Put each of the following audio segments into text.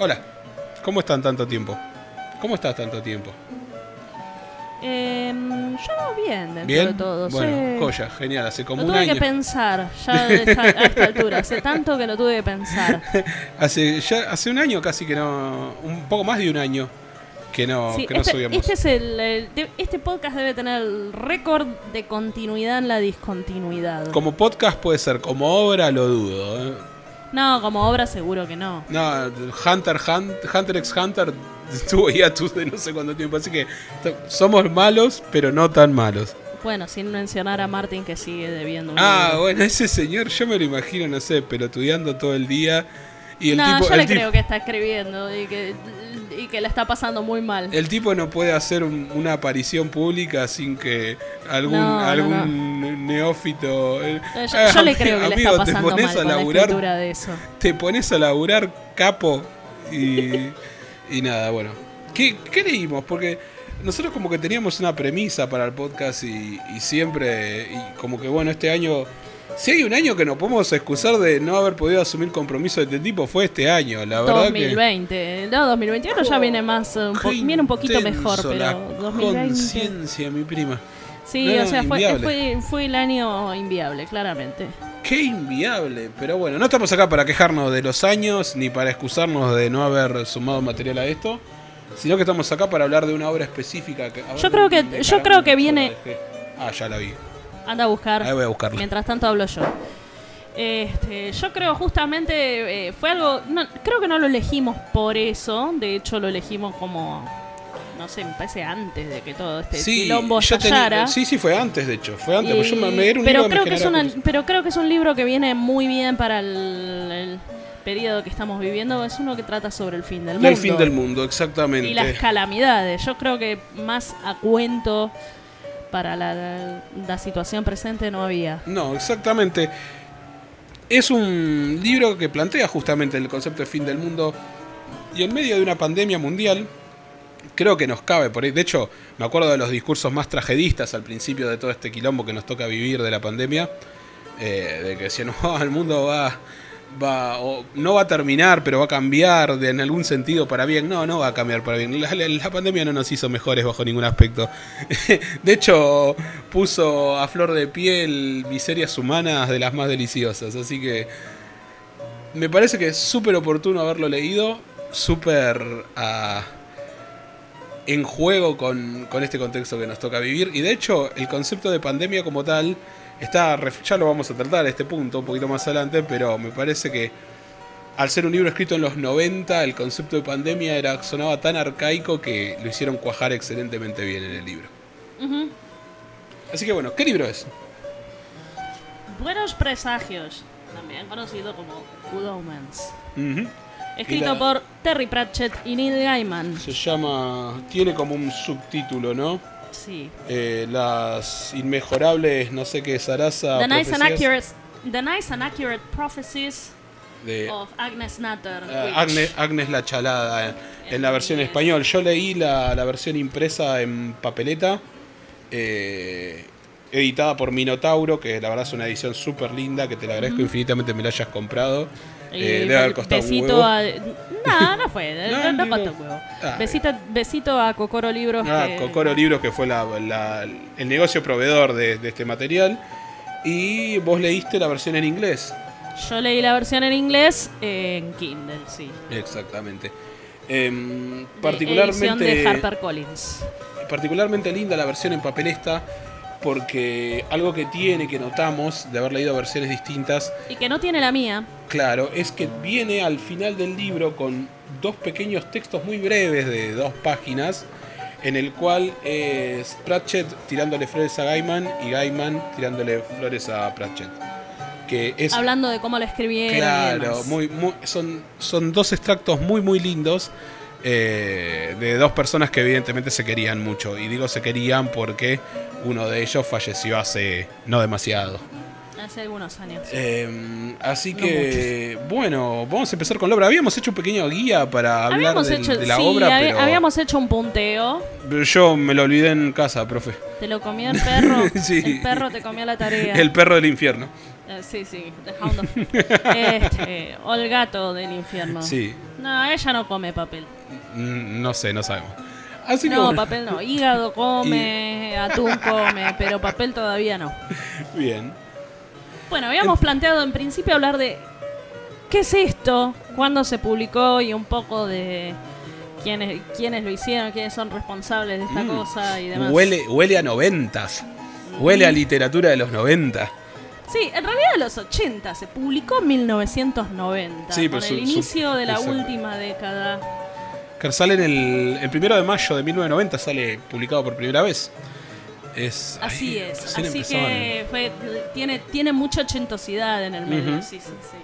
Hola, ¿cómo están tanto tiempo? ¿Cómo estás tanto tiempo? Eh, yo bien, dentro ¿Bien? de todo. Bueno, sí. joya, genial, hace como Lo un tuve año. que pensar ya esta- a esta altura. Hace tanto que lo tuve que pensar. Hace, ya, hace un año casi que no. Un poco más de un año que no, Sí, que no este, subíamos. este es el, este podcast debe tener el récord de continuidad en la discontinuidad. Como podcast puede ser, como obra lo dudo. ¿eh? No, como obra seguro que no. No, Hunter, Hunt- Hunter x Hunter estuvo hiatus de no sé cuánto tiempo, así que somos malos, pero no tan malos. Bueno, sin mencionar a Martin que sigue debiendo un Ah, libro. bueno, ese señor yo me lo imagino, no sé, pelotudeando todo el día. Y el no, tipo, yo el le tipo- creo que está escribiendo y que, y que la está pasando muy mal. El tipo no puede hacer un- una aparición pública sin que algún, No, no, algún neófito. eh, Yo, ah, yo le creo que le amigo, está te pasando pones mal a con la de eso. te pones a laburar capo y, y nada, bueno. ¿Qué, qué leímos? Porque nosotros como que teníamos una premisa para el podcast y, y siempre, y como que bueno, este año, si hay un año que nos podemos excusar de no haber podido asumir compromiso de este tipo, fue este año, la verdad que... 2020. No, 2021 ya viene más, eh, un po- viene un poquito mejor, pero la 2020. conciencia, mi prima. Sí, No, o sea, fue, fue, fue el año inviable, claramente. Qué inviable, pero bueno, no estamos acá para quejarnos de los años ni para excusarnos de no haber sumado material a esto, sino que estamos acá para hablar de una obra específica. Que, Yo creo que- yo creo que viene-. Ah, ya la vi. Anda a buscar. Ahí voy a buscarla. Mientras tanto hablo yo. Este, yo creo justamente eh, fue algo, no, creo que no lo elegimos por eso, de hecho lo elegimos como, no sé, me parece antes de que todo este Sí, quilombo estallara. sí, sí, fue antes, de hecho. Fue antes, porque yo me, me era un pero, libro creo que es una- pero creo que es un libro que viene muy bien para el, el periodo que estamos viviendo. Es uno que trata sobre el fin del mundo. Del fin del mundo, exactamente. Y las calamidades. Yo creo que más a cuento para la, situación presente no había. No, exactamente. Es un libro que plantea justamente el concepto de fin del mundo y en medio de una pandemia mundial. Creo que nos cabe por ahí. De hecho, me acuerdo de los discursos más tragedistas al principio de todo este quilombo que nos toca vivir de la pandemia. eh, de que decían, no, el mundo va, va o no va a terminar, pero va a cambiar de, en algún sentido para bien. No, no va a cambiar para bien. La, pandemia no nos hizo mejores bajo ningún aspecto. de hecho, puso a flor de piel miserias humanas de las más deliciosas. Así que me parece que es súper oportuno haberlo leído, súper ah, en juego con, con este contexto que nos toca vivir. Y de hecho, el concepto de pandemia como tal está, ya lo vamos a tratar este punto un poquito más adelante, pero me parece que al ser un libro escrito en los 90, el concepto de pandemia era, sonaba tan arcaico que lo hicieron cuajar excelentemente bien en el libro. Así que bueno, ¿qué libro es? Buenos presagios, también conocido como Good Omens. Escrito la- por Terry Pratchett y Neil Gaiman. Se llama, tiene como un subtítulo, ¿no? Sí. Eh, las inmejorables, no sé qué, Sarasa. The nice, and accurate, the nice and accurate Prophecies de of Agnes Nutter. which- Agnes, Agnes la Chalada en, en la versión en español. Yo leí la, la versión impresa en papeleta, eh, editada por Minotauro, que la verdad es una edición súper linda, que te la agradezco infinitamente me la hayas comprado. Eh, debe haber costado besito huevo. a. No, no fue. No, no, no costó huevo. Ah, besito, besito a Cocoro Libros. Ah, que- Cocoro Libros, que fue la- la- el negocio proveedor de, de este material. Y vos leíste la versión en inglés. Yo leí la versión en inglés en Kindle, sí. Exactamente. De particularmente, edición de HarperCollins. particularmente linda la versión en papel esta, porque algo que tiene, que notamos de haber leído versiones distintas, Y que no tiene la mía. claro, es que viene al final del libro con dos pequeños textos muy breves de dos páginas, en el cual es Pratchett tirándole flores a Gaiman y Gaiman tirándole flores a Pratchett. Que es Hablando de cómo la escribieron. y Claro, demás. muy, muy- son, son dos extractos muy, muy lindos eh, de dos personas que evidentemente se querían mucho. Y digo se querían porque uno de ellos falleció hace no demasiado. Hace algunos años. Eh, así No que, bueno, vamos a empezar con la obra. Habíamos hecho un pequeño guía para hablar habíamos del- hecho, de la sí, obra, pero habíamos hecho un punteo. yo me lo olvidé en casa, profe. Te lo comió el perro. Sí. El perro te comió la tarea. El perro del infierno. Eh, sí, sí, The Hound of- este, o el gato del infierno. Sí, No, ella no come papel. mm, no sé, no sabemos. Así que No, bueno, papel no. Hígado come, atún come, pero papel todavía no. bien. Bueno, habíamos planteado en principio hablar de qué es esto, cuándo se publicó y un poco de quiénes, quiénes lo hicieron, quiénes son responsables de esta Mm. cosa y demás. Huele, huele a noventas. Huele a literatura de los 90. Sí, en realidad los 80, se publicó en 1990, Sí, con el su- su- inicio de la exacto. última década. Que sale en el, el primero de mayo de 1990, sale publicado por primera vez. Es, Así ay, es, así empezaban. que fue, tiene, tiene mucha ochentosidad en el medio, sí, sí, sí.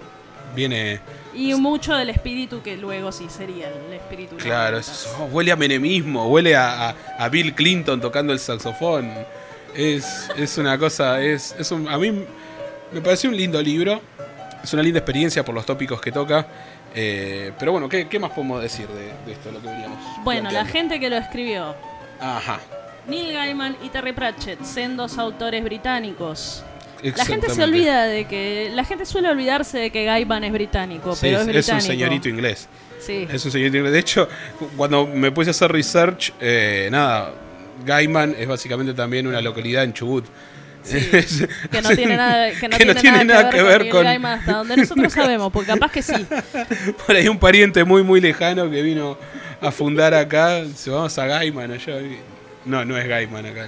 Viene, Y mucho del espíritu que luego sí sería el espíritu. claro, es- oh, huele a menemismo, huele a, a- a Bill Clinton tocando el saxofón. Es, es una cosa, es, es un, a mí me pareció un lindo libro. Es una linda experiencia por los tópicos que toca. eh, pero bueno, ¿qué, qué más podemos decir de, de esto, lo que veníamos? Bueno, la gente que lo escribió, Ajá. Neil Gaiman y Terry Pratchett, sendos autores británicos. La gente se olvida de que. La gente suele olvidarse de que Gaiman es británico, Sí, pero es es, británico. un señorito inglés. Sí. Es un señorito inglés. De hecho, cu- cuando me puse a hacer research, eh, nada, Gaiman es básicamente también una localidad en Chubut. Es- Que no tiene nada que, no que no tiene nada que ver, con, con- hasta donde nosotros sabemos, porque capaz que sí. Por ahí un pariente muy, muy lejano que vino a fundar acá. Se vamos a Gaiman allá. No, no es Gaiman acá.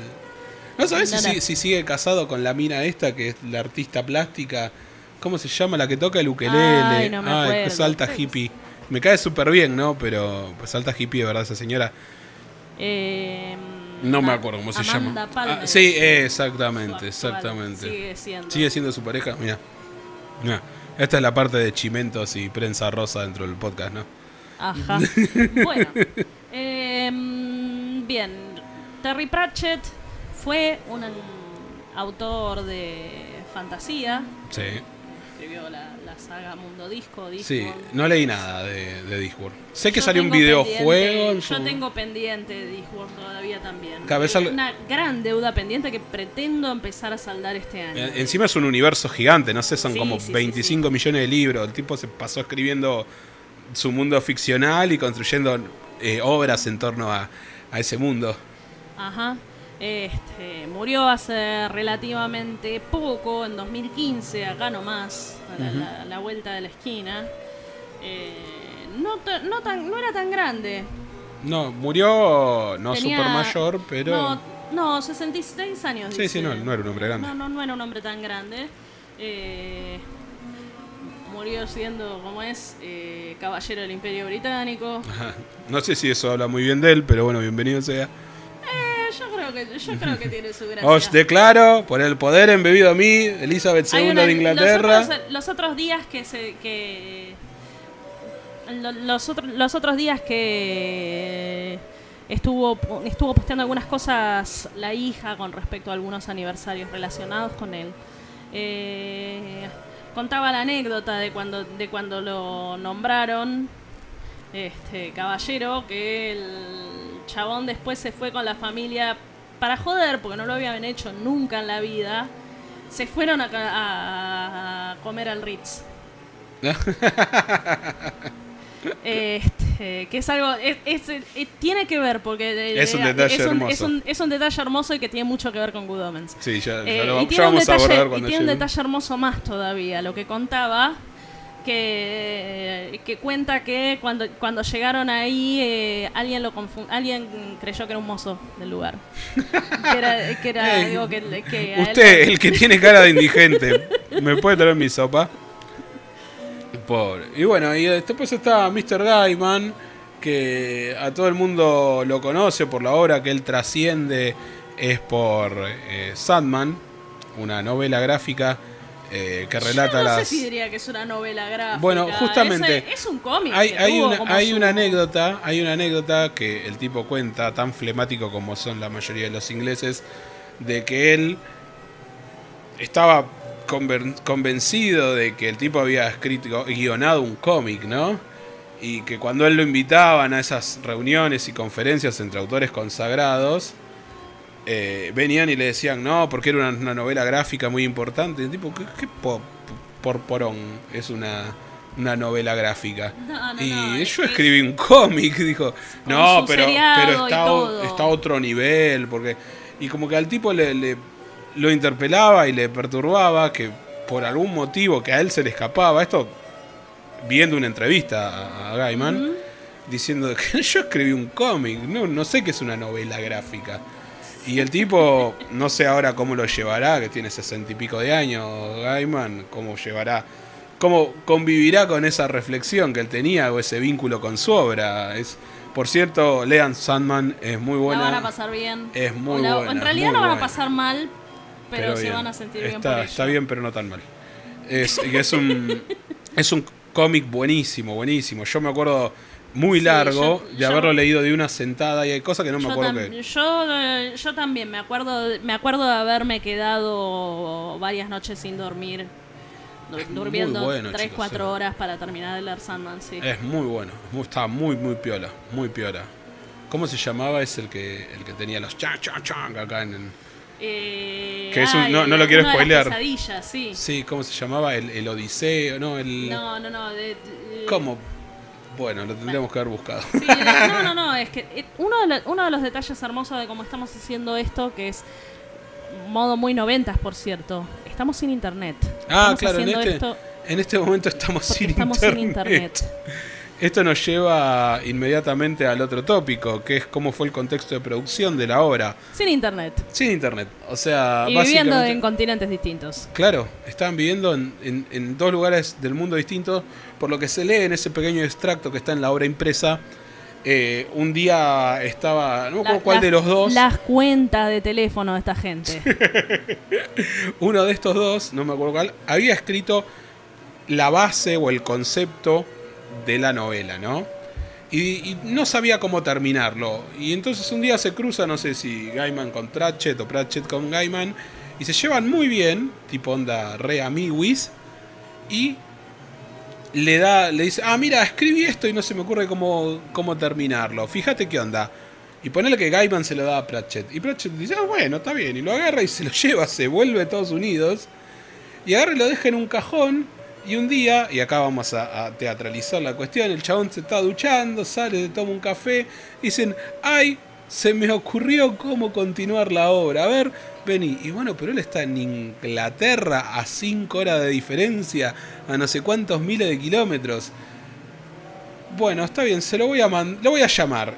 No sabes No, si, si sigue casado con la mina esta, que es la artista plástica. ¿Cómo se llama? La que toca el ukelele. Ay, no me Ay, acuerdo. es alta hippie. Me cae súper bien, ¿no? Pero pues alta hippie, de verdad, esa señora. Eh, No me a- acuerdo cómo se Amanda llama. Palmer. Ah, sí, exactamente, exactamente. Sigue siendo. Sigue siendo su pareja, mira. Mira, Esta es la parte de chimentos y prensa rosa dentro del podcast, ¿no? Ajá. bueno. em, bien. Terry Pratchett fue un autor de fantasía. Sí. Escribió la saga Mundo Disco. Discworld. Sí, no leí nada de, de Discworld. Sé que Yo salió un videojuego. en su- Yo tengo pendiente Discworld todavía también. Cada vez Eh, al- Una gran deuda pendiente que pretendo empezar a saldar este año. Eh, Encima es un universo gigante, no sé, son Sí, como sí, sí, 25 millones de libros. El tipo se pasó escribiendo su mundo ficcional y construyendo eh, obras en torno a, a ese mundo. Ajá. Este, murió hace relativamente poco, en 2015, acá nomás, a la, Ujú. la- la vuelta de la esquina. Eh, no, no, tan, no era tan grande. No, murió no Tenía- super mayor, pero. No, no, 66 años. sí, sí, dice. no, no era un hombre grande. No, no, no era un hombre tan grande. Eh, murió siendo, como es, eh, caballero del Imperio Británico. No sé si eso habla muy bien de él, pero bueno, bienvenido sea. Eh, yo creo que, yo creo que tiene su gracia. Os declaro, por el poder embebido a mí, Elizabeth II una- de Inglaterra. Los otros, los otros días que se. Que, lo- los, otros, los otros días que estuvo estuvo posteando algunas cosas la hija con respecto a algunos aniversarios relacionados con él. Eh, contaba la anécdota de cuando de cuando lo nombraron este caballero que el chabón después se fue con la familia para joder porque no lo habían hecho nunca en la vida se fueron a, a- a comer al Ritz Este, que es algo es- es- eh, tiene que ver porque eh, Es un eh, detalle un, hermoso. es un- es un detalle hermoso y que tiene mucho que ver con Good Omens Sí, ya, ya eh, lo y tiene, un vamos a abordar detalle, y cuando tiene un llegue. detalle hermoso más todavía, lo que contaba, que, que cuenta que cuando, cuando llegaron ahí eh, alguien lo alguien creyó que era un mozo del lugar. Que era, que era Ey, algo que, que él- Usted, el que tiene cara de indigente, ¿me puede traer mi sopa? Pobre. Y bueno, y después está Mr. Gaiman, que a todo el mundo lo conoce por la obra que él trasciende, es por eh, Sandman, una novela gráfica eh, que relata Yo no las... sé si diría que es una novela gráfica. Bueno, justamente, Es, es un cómic. Hay, hay una, hay su- una anécdota, hay una anécdota que el tipo cuenta, tan flemático como son la mayoría de los ingleses, de que él estaba conven- convencido de que el tipo había escrito, guionado un cómic, ¿no? Y que cuando él lo invitaban a esas reuniones y conferencias entre autores consagrados, eh, venían y le decían, no, porque era una, una novela gráfica muy importante. Y el tipo, ¿qué, qué po- por porón es una, una novela gráfica. No, no, y no, yo escribí un cómic, dijo. No, pero, pero está, todo". está a otro nivel, porque... Y como que al tipo le, le- lo interpelaba y le perturbaba que por algún motivo que a él se le escapaba, esto viendo una entrevista a, a Gaiman, diciendo que yo escribí un cómic, no, no sé qué es una novela gráfica. Y el tipo, no sé ahora cómo lo llevará, que tiene sesenta y pico de años, Gaiman, cómo llevará, cómo convivirá con esa reflexión que él tenía o ese vínculo con su obra. Es, por cierto, lean Sandman, es muy buena. La van a pasar bien. Es muy la- buena, En realidad la van a pasar mal, pero, se bien. van a sentir bien está, por Está bien, pero no tan mal. Es, es un, es un cómic buenísimo, buenísimo. Yo me acuerdo muy Sí, largo yo- de yo- haberlo leído de una sentada y hay cosas que no me acuerdo que... yo, eh, yo también me acuerdo, me acuerdo de haberme quedado varias noches sin dormir, du- Es muy durmiendo bueno, 3, chicos, 4 sí. horas para terminar de leer Sandman, sí. Es muy bueno, estaba muy, muy piola, muy piola. ¿Cómo se llamaba? Es el que, el que tenía los chan, chan, chan acá en... en- Eh, Que es un- no- no lo quiero spoilear. sí. Sí, ¿cómo se llamaba? El, el Odiseo, ¿no? El... No, no, no. de- de- ¿Cómo? Bueno, lo tendríamos que haber buscado. Sí, no, no, no, es que eh, uno de, lo- uno de los detalles hermosos de cómo estamos haciendo esto, que es modo muy noventas, por cierto, estamos sin internet. Ah, Estamos claro, en este, esto en este momento estamos sin estamos internet. sin internet. Esto nos lleva inmediatamente al otro tópico, que es cómo fue el contexto de producción de la obra. Sin internet. Sin internet. O sea, y viviendo en continentes distintos. Claro, estaban viviendo en, en- en dos lugares del mundo distintos, por lo que se lee en ese pequeño extracto que está en la obra impresa. eh, un día estaba, no me acuerdo cuál las- de los dos, Las cuentas de teléfono de esta gente. uno de estos dos, no me acuerdo cuál, había escrito la base o el concepto de la novela, ¿no? Y, no sabía cómo terminarlo. Y entonces un día se cruza, no sé si Gaiman con Pratchett o Pratchett con Gaiman, y se llevan muy bien, tipo onda re amiguis, y le da, le dice, ah, mira, escribí esto y no se me ocurre cómo, cómo terminarlo. Fíjate qué onda. Y ponele que Gaiman se lo da a Pratchett. Y Pratchett dice, ah, bueno, está bien. Y lo agarra y se lo lleva, se vuelve a Estados Unidos. Y agarra y lo deja en un cajón. Y un día, y acá vamos a, teatralizar la cuestión, el chabón se está duchando, sale, toma un café. Dicen, ay, se me ocurrió cómo continuar la obra. A ver, vení. Y bueno, pero él está en Inglaterra a 5 horas de diferencia, a no sé cuántos miles de kilómetros. Bueno, está bien, se lo voy a lo voy a llamar.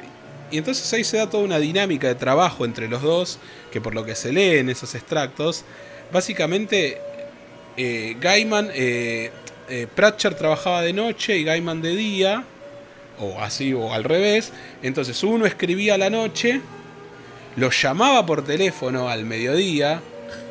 Y entonces ahí se da toda una dinámica de trabajo entre los dos, que por lo que se lee en esos extractos, básicamente eh, Gaiman, eh, eh, trabajaba de noche y Gaiman de día, o así o al revés. Entonces uno escribía a la noche, lo llamaba por teléfono al mediodía,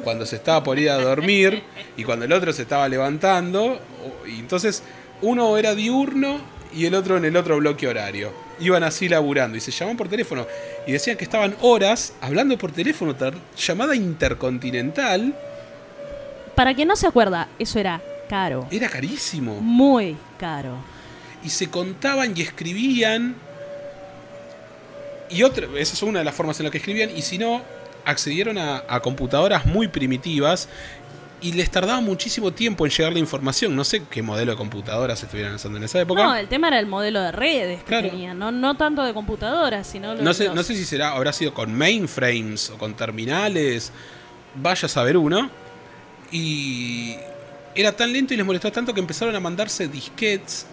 cuando se estaba por ir a dormir y cuando el otro se estaba levantando. Y entonces uno era diurno y el otro en el otro bloque horario. Iban así laburando y se llamaban por teléfono y decían que estaban horas hablando por teléfono, llamada intercontinental. Para quien no se acuerda, eso era caro. Era carísimo. Muy caro. y se contaban y escribían. Y otra, esa es una de las formas en las que escribían. Y si no, accedieron a, a computadoras muy primitivas y les tardaba muchísimo tiempo en llegar la información. No sé qué modelo de computadoras estuvieran usando en esa época. No, el tema era el modelo de redes que Claro. tenían, no, no tanto de computadoras, sino los, No sé, los- no sé si será, habrá sido con mainframes o con terminales. Vaya a saber uno. Y era tan lento y les molestó tanto que empezaron a mandarse disquetes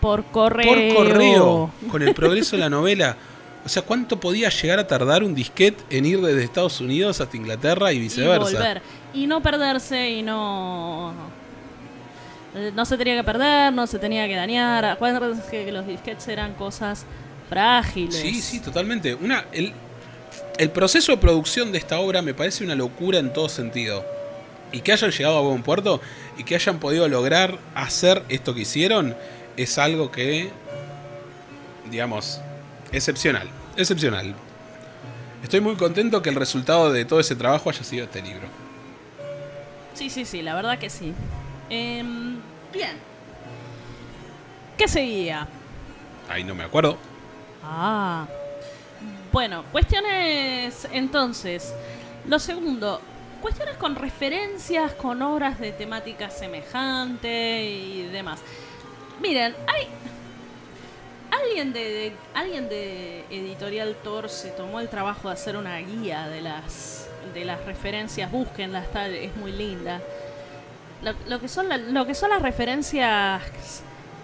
por correo. por correo con el progreso de la novela. O sea, ¿cuánto podía llegar a tardar un disquete en ir desde Estados Unidos hasta Inglaterra y y viceversa? volver. Y no perderse y no... eh, No se tenía que perder, no se tenía que dañar. Acuérdense que los disquetes eran cosas frágiles. Sí, sí, totalmente. Una, el, el proceso de producción de esta obra me parece una locura en todo sentido. Y que hayan llegado a buen puerto y que hayan podido lograr hacer esto que hicieron es algo que, digamos, excepcional. Excepcional. Estoy muy contento que el resultado de todo ese trabajo haya sido este libro. Sí, sí, sí, la verdad que sí. Em, bien. ¿Qué seguía? Ahí no me acuerdo. Ah. Bueno, cuestiones entonces. Lo segundo, cuestiones con referencias, con obras de temática semejante y demás. Miren, hay alguien de, de- alguien de Editorial Thor se tomó el trabajo de hacer una guía de las de las referencias, búsquenla, está, es muy linda. Lo, lo que son la- lo que son las referencias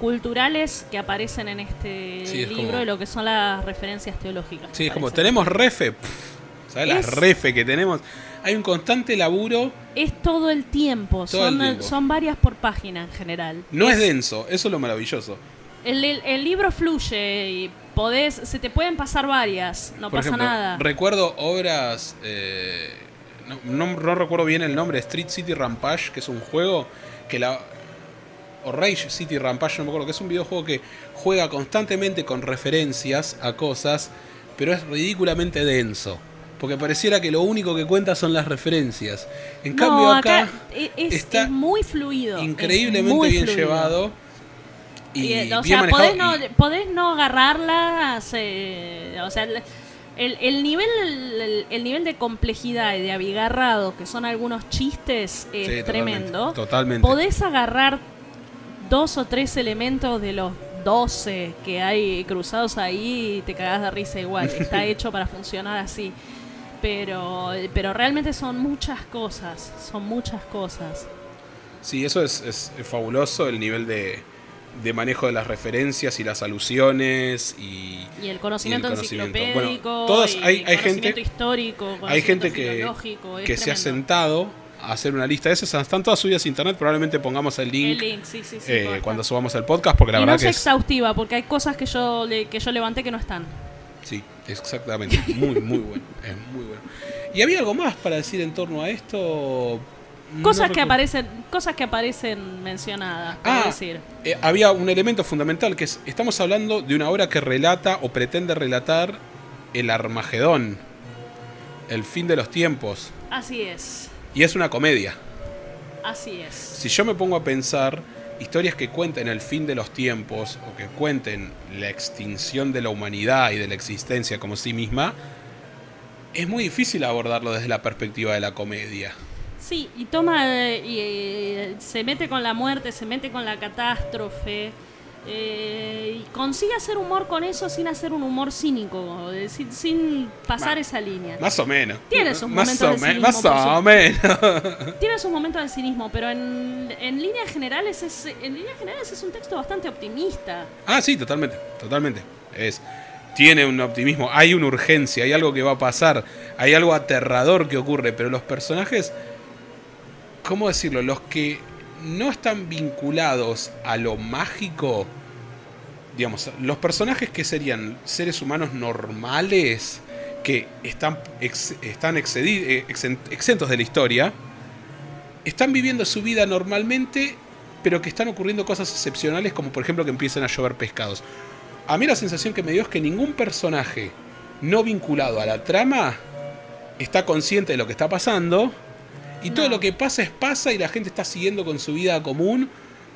culturales que aparecen en este Sí, es libro como- y lo que son las referencias teológicas. Sí, es como, tenemos refe. pff, ¿Sabes las Es- refe que tenemos? Hay un constante laburo. Es todo el tiempo, Todo el son, tiempo. son varias por página en general. No es denso, eso es lo maravilloso. El, el- el libro fluye y podés, se te pueden pasar varias, no Por pasa ejemplo, nada. recuerdo obras. eh, no, no- no recuerdo bien el nombre, Street City Rampage, que es un juego que la. O Rage City Rampage, no me acuerdo, que es un videojuego que juega constantemente con referencias a cosas, pero es ridículamente denso. Porque pareciera que lo único que cuenta son las referencias. En no, cambio, acá, e- es, está es muy fluido. increíblemente muy bien fluido. llevado. Y, Y, o bien sea, podés no, y- podés no agarrarlas. eh, o sea, el, el- el nivel el, el nivel de complejidad y de abigarrado que son algunos chistes es Sí, tremendo. Totalmente. totalmente. Podés agarrar dos o tres elementos de los 12 que hay cruzados ahí y te cagás de risa igual. Está hecho para funcionar así. Pero, pero realmente son muchas cosas. Son muchas cosas. Sí, eso es, es- fabuloso, el nivel de, de manejo de las referencias y las alusiones y... Y el conocimiento, Y el conocimiento. enciclopédico, Bueno, todos- y hay- hay gente- histórico, Hay conocimiento gente que, que se ha sentado a hacer una lista de esas, están todas subidas a internet, probablemente pongamos el El link, sí, sí, sí. eh, cuando subamos el podcast, porque la y verdad no es que es... exhaustiva, porque hay cosas que yo, le- que yo levanté que no están. Sí, exactamente, muy, muy bueno, es muy bueno. ¿Y había algo más para decir en torno a esto? No Cosas que aparecen, cosas que aparecen mencionadas, Ah, decir. Eh, había un elemento fundamental que es, estamos hablando de una obra que relata o pretende relatar el Armagedón, el fin de los tiempos, Así es, y es una comedia. así es. Si yo me pongo a pensar historias que cuenten el fin de los tiempos o que cuenten la extinción de la humanidad y de la existencia como sí misma, es muy difícil abordarlo desde la perspectiva de la comedia. Sí, y toma, eh, y, eh, se mete con la muerte, se mete con la catástrofe, eh, y consigue hacer humor con eso sin hacer un humor cínico, eh, sin, sin pasar Ma- esa línea. Más o menos. Tiene sus momentos de cinismo, Más o menos. Tiene sus momentos de cinismo, pero en, en líneas generales es, en líneas generales es un texto bastante optimista. Ah, sí, totalmente, totalmente. Es tiene un optimismo, hay una urgencia, hay algo que va a pasar, hay algo aterrador que ocurre, pero los personajes ¿cómo decirlo? Los que no están vinculados a lo mágico, digamos, los personajes que serían seres humanos normales que están están eh, exen- exentos de la historia, están viviendo su vida normalmente, pero que están ocurriendo cosas excepcionales, como por ejemplo que empiezan a llover pescados. A mí la sensación que me dio es que ningún personaje no vinculado a la trama está consciente de lo que está pasando. Y todo lo que pasa es pasa y la gente está siguiendo con su vida común.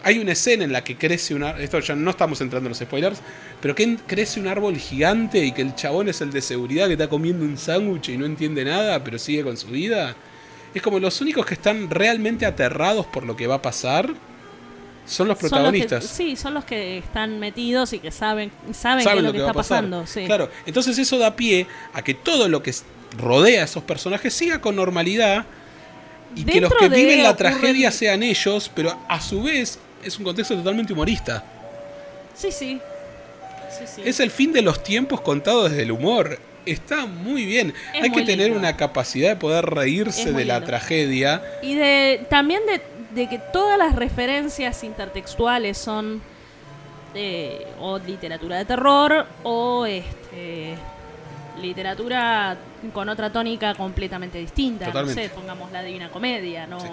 Hay una escena en la que crece un árbol. Esto ya no estamos entrando en los spoilers. Pero que crece un árbol gigante y que el chabón es el de seguridad que está comiendo un sándwich y no entiende nada, pero sigue con su vida. Es como los únicos que están realmente aterrados por lo que va a pasar son los Son los que- protagonistas. sí, son los que están metidos y que saben, saben, qué saben es lo lo que, que está pasando. Sí. Claro, entonces eso da pie a que todo lo que rodea a esos personajes siga con normalidad y que los que viven la tragedia sean ellos, pero a su vez es un contexto totalmente humorista. sí, sí. Sí, sí. Es el fin de los tiempos contado desde el humor. Está muy bien. Es Hay que tener lindo. una capacidad de poder reírse de la lindo. tragedia. Y de también de, de que todas las referencias intertextuales son eh, o literatura de terror o este literatura con otra tónica completamente distinta. Totalmente. No sé, pongamos la Divina Comedia, no, Sí.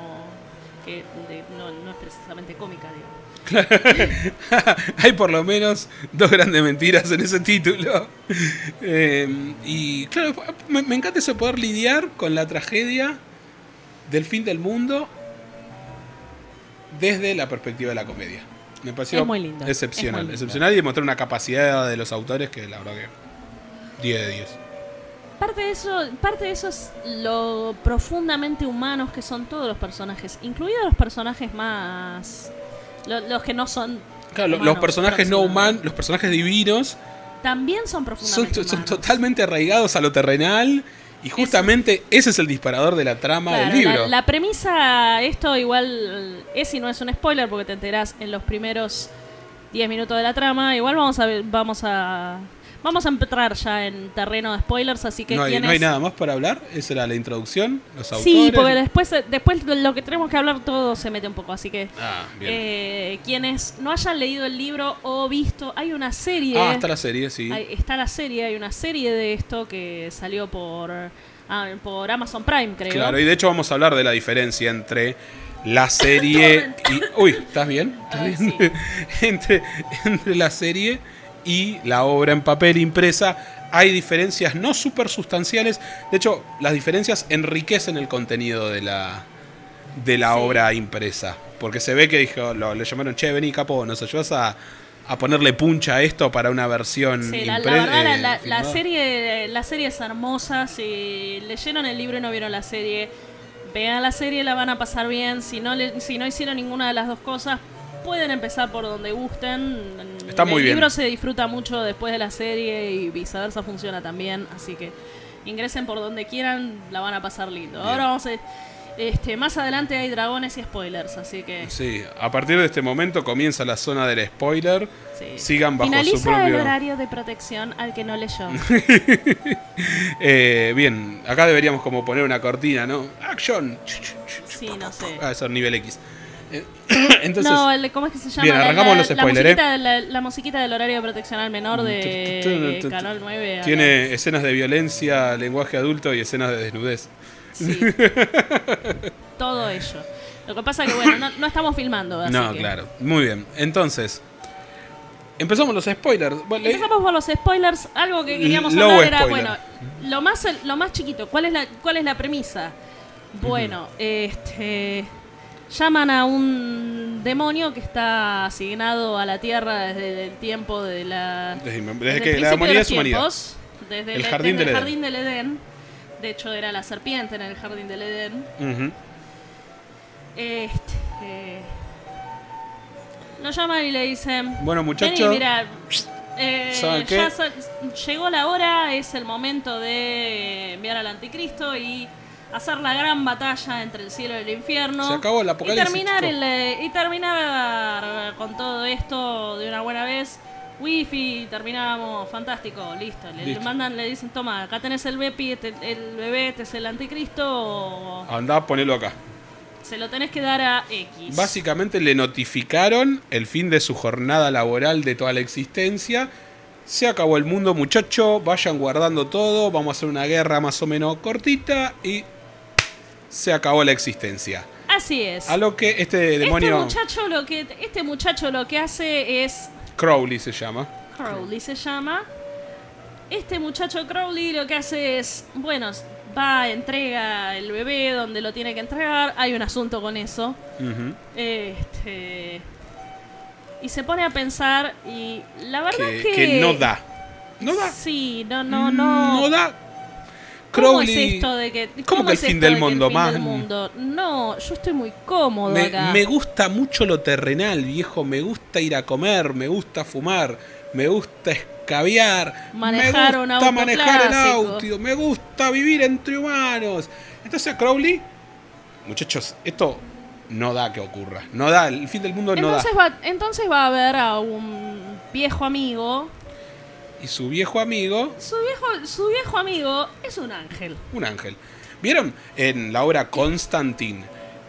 que de- no, no es precisamente cómica, digo. Hay por lo menos dos grandes mentiras en ese título. Eh, y claro, me, me encanta eso de poder lidiar con la tragedia del fin del mundo desde la perspectiva de la comedia. Me pareció Es muy lindo, excepcional. es muy lindo. Excepcional y demostrar una capacidad de los autores que la verdad que 10 de 10. parte de eso, parte de eso es lo profundamente humanos que son todos los personajes, incluidos los personajes más lo- los que no son Claro, lo- los personajes no humanos, los personajes divinos, también son son, profundamente son humanos. totalmente arraigados a lo terrenal. Y justamente ese es el disparador de la trama Claro, del libro. La, la premisa, esto igual es y no es un spoiler porque te enterás en los primeros 10 minutos de la trama. Igual vamos a vamos a vamos a entrar ya en terreno de spoilers, así que no, hay, quienes- no hay nada más para hablar. Esa era la introducción. Los autores. Sí, porque después después lo que tenemos que hablar todo se mete un poco, así que Ah, bien. eh, quienes no hayan leído el libro o visto, hay una serie ah, está la serie, sí. Hay- está la serie, hay una serie de esto que salió por, ah, por Amazon Prime, creo. Claro, y de hecho vamos a hablar de la diferencia entre la serie y... Uy, ¿estás bien? ¿Estás bien? entre, entre la serie y la obra en papel impresa hay diferencias no súper sustanciales. De hecho, las diferencias enriquecen el contenido de la, de la Sí. obra impresa. Porque se ve que dijo, lo, le llamaron, che, vení capo, nos ayudas a, a ponerle puncha a esto para una versión Sí, la, la verdad, la, eh, la- la filmada". serie, la serie es hermosa. Si leyeron el libro y no vieron la serie, vean la serie, la van a pasar bien. Si no, le- si no hicieron ninguna de las dos cosas, pueden empezar por donde gusten. Está muy el bien. libro se disfruta mucho después de la serie y viceversa funciona también. Así que ingresen por donde quieran, la van a pasar lindo. Bien. Ahora vamos a... Este, más adelante hay dragones y spoilers, así que Sí, a partir de este momento comienza la zona del spoiler. sí. Sigan bajo Finaliza su propio... el horario de protección al que no leyó. Eh, bien, acá deberíamos como poner una cortina, ¿no? Action. Sí, no sé. Ah, eso es nivel X. Entonces, no, el, ¿cómo es que se llama? Bien, arrancamos la, los spoilers, ¿eh? la, la musiquita del horario de protección al menor de Canal 9. a tiene escenas de violencia, lenguaje adulto y escenas de desnudez. sí. Todo ello. Lo que pasa que, bueno, no, no estamos filmando. Así No, que- claro. Muy bien. Entonces, empezamos los spoilers. Empezamos por los spoilers. Algo que queríamos Low hablar era, spoiler. bueno, lo más, lo más chiquito. ¿Cuál es la, cuál es la premisa? Bueno, este. Llaman a un demonio que está asignado a la Tierra desde el tiempo de la. desde, desde desde el que la principio de humanidad los es humanidad. desde El el, jardín desde el del Edén. jardín del Edén. De hecho, era la serpiente en el jardín del Edén. Ujú. Este. Lo llaman y le dicen. Bueno, muchachos. mira, eh, llegó la hora, es el momento de enviar al anticristo y hacer la gran batalla entre el cielo y el infierno. Se acabó el y apocalipsis, terminar, chicos. el, eh, y terminar con todo esto de una buena vez. Wifi, terminamos, fantástico, listo. Le, mandan, le dicen, toma, acá tenés el bebé, este- el bebé, este es el anticristo, Andá, ponelo acá. se lo tenés que dar a X. Básicamente le notificaron el fin de su jornada laboral de toda la existencia. Se acabó el mundo, muchacho. Vayan guardando todo. Vamos a hacer una guerra más o menos cortita. Y se acabó la existencia. Así es. A lo que este demonio. Este muchacho lo que este muchacho lo que hace es Crowley se llama. Crowley se llama. Este muchacho Crowley lo que hace es, bueno, va, entrega el bebé donde lo tiene que entregar. Hay un asunto con eso. Este y se pone a pensar y la verdad que, que, que no da. No da. Sí, no, no, no. No da. ¿Cómo es Crowley. esto de que ¿Cómo que es el fin del de el mundo, mundo? No, yo estoy muy cómodo Me, acá. me gusta mucho lo terrenal, viejo. Me gusta ir a comer, me gusta fumar, me gusta escabiar, Manejar me un gusta auto manejar el clásico. auto, me gusta vivir entre humanos. Entonces Crowley, muchachos, esto no da que ocurra. No da, el fin del mundo no da. Entonces va, entonces va a ver a un viejo amigo. Y su viejo amigo, Su viejo, su viejo amigo es un ángel. un ángel. ¿Vieron en la obra Constantine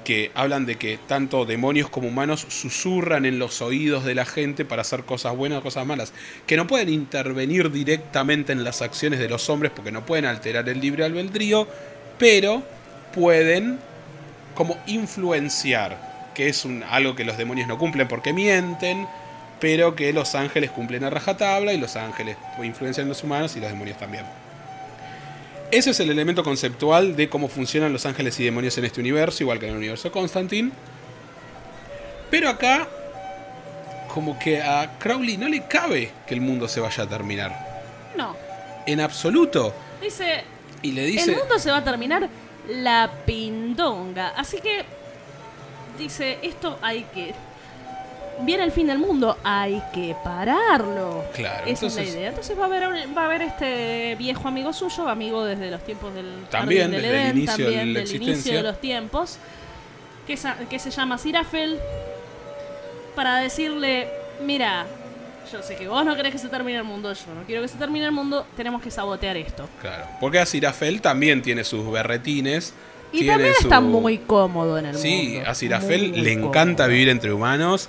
que hablan de que tanto demonios como humanos susurran en los oídos de la gente para hacer cosas buenas o cosas malas? Que no pueden intervenir directamente en las acciones de los hombres porque no pueden alterar el libre albedrío, pero pueden como influenciar, que es un, algo que los demonios no cumplen porque mienten, pero que los ángeles cumplen a rajatabla y los ángeles influencian a los humanos y los demonios también. Ese es el elemento conceptual de cómo funcionan los ángeles y demonios en este universo, igual que en el universo Constantine. Pero acá, como que a Crowley no le cabe que el mundo se vaya a terminar. No. En absoluto. Dice, Y le El dice. mundo se va a terminar la pindonga. Así que dice, esto hay que... Viene el fin del mundo, hay que pararlo. Claro, Esa es la idea. Entonces va a haber va a haber este viejo amigo suyo, amigo desde los tiempos del También, del desde el Edén, inicio de también la del inicio de los tiempos, que, que se llama Sirafel, para decirle, mira, yo sé que vos no querés que se termine el mundo, yo no quiero que se termine el mundo, tenemos que sabotear esto. Claro. Porque a Sirafel también tiene sus berretines. Y también su- está muy cómodo en el Sí, mundo. a Sirafel le encanta cómodo. vivir entre humanos.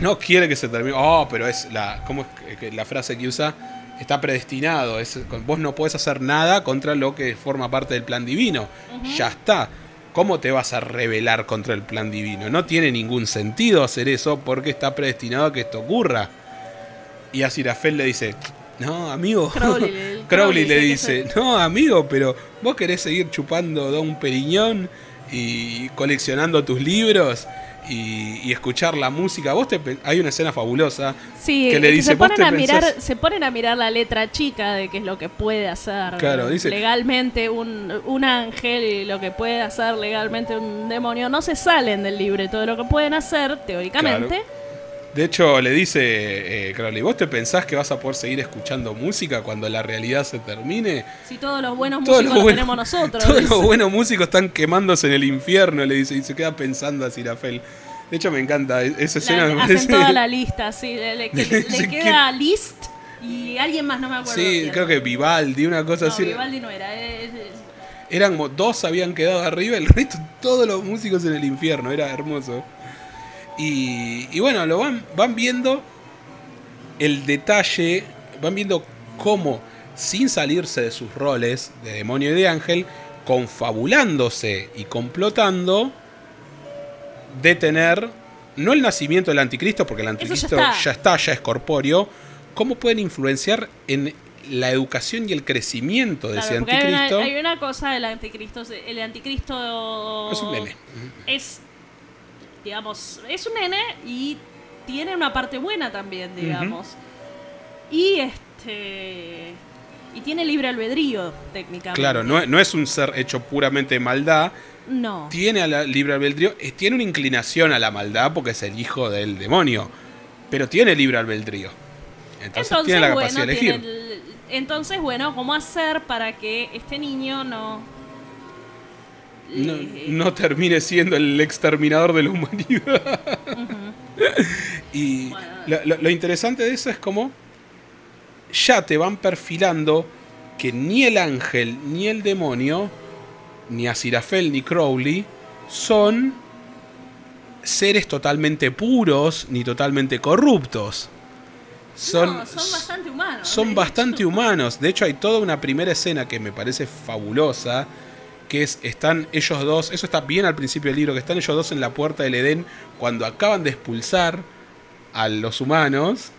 No quiere que se termine. Oh, pero es la. ¿Cómo es que- la frase que usa? Está predestinado. Es, vos no podés hacer nada contra lo que forma parte del plan divino. Ya está. ¿Cómo te vas a rebelar contra el plan divino? No tiene ningún sentido hacer eso porque está predestinado a que esto ocurra. Y a Sirafel le dice, no, amigo. Crowley le- Crowley Crowley le dice, no, amigo, pero vos querés seguir chupando Don Periñón y coleccionando tus libros y, y escuchar la música. Vos te hay una escena fabulosa Sí, que le dice, se "Vos ponen a mirar, pensás-" se ponen a mirar la letra chica de qué es lo que puede hacer Claro, dice- legalmente un, un ángel y lo que puede hacer legalmente un demonio. No se salen del libreto de lo que pueden hacer teóricamente. De hecho, le dice eh, Crowley, ¿vos te pensás que vas a poder seguir escuchando música cuando la realidad se termine? Si todos los buenos Todos músicos los buenos- tenemos nosotros. Todos dice. los buenos músicos están quemándose en el infierno, le dice, y se queda pensando a Sirafel. De hecho, me encanta e- esa escena. La- me hacen parece- toda la lista, sí. Le, le- le- le Sí, queda List y alguien más, no me acuerdo. Sí, creo que Vivaldi, una cosa No, así. Vivaldi no era. es- es- Eran como dos habían quedado arriba, el resto todos los músicos en el infierno, era hermoso. Y, y bueno, lo van, van viendo el detalle, van viendo cómo, sin salirse de sus roles de demonio y de ángel, confabulándose y complotando, detener, no el nacimiento del anticristo, porque el ya anticristo está. ya está, ya es corpóreo, cómo pueden influenciar en la educación y el crecimiento de claro, ese porque hay una, anticristo. hay una cosa del anticristo. El anticristo. Es un nene. Es. Digamos, es un nene y tiene una parte buena también, digamos. Y este. Y tiene libre albedrío, técnicamente. Claro, no, no es un ser hecho puramente de maldad, No. tiene a la libre albedrío, eh, tiene una inclinación a la maldad porque es el hijo del demonio, pero tiene libre albedrío. Entonces, tiene la capacidad de elegir. el- entonces, bueno, ¿cómo hacer para que este niño no. No, no termine siendo el exterminador de la humanidad. y Bueno. lo, interesante de eso es como ya te van perfilando que ni el ángel ni el demonio, ni Azirafel ni Crowley, son seres totalmente puros ni totalmente corruptos. Son, no, son bastante humanos. son bastante humanos. De hecho, hay toda una primera escena que me parece fabulosa. Que es, están ellos dos, eso está bien al principio del libro, que están ellos dos en la puerta del Edén cuando acaban de expulsar a los humanos.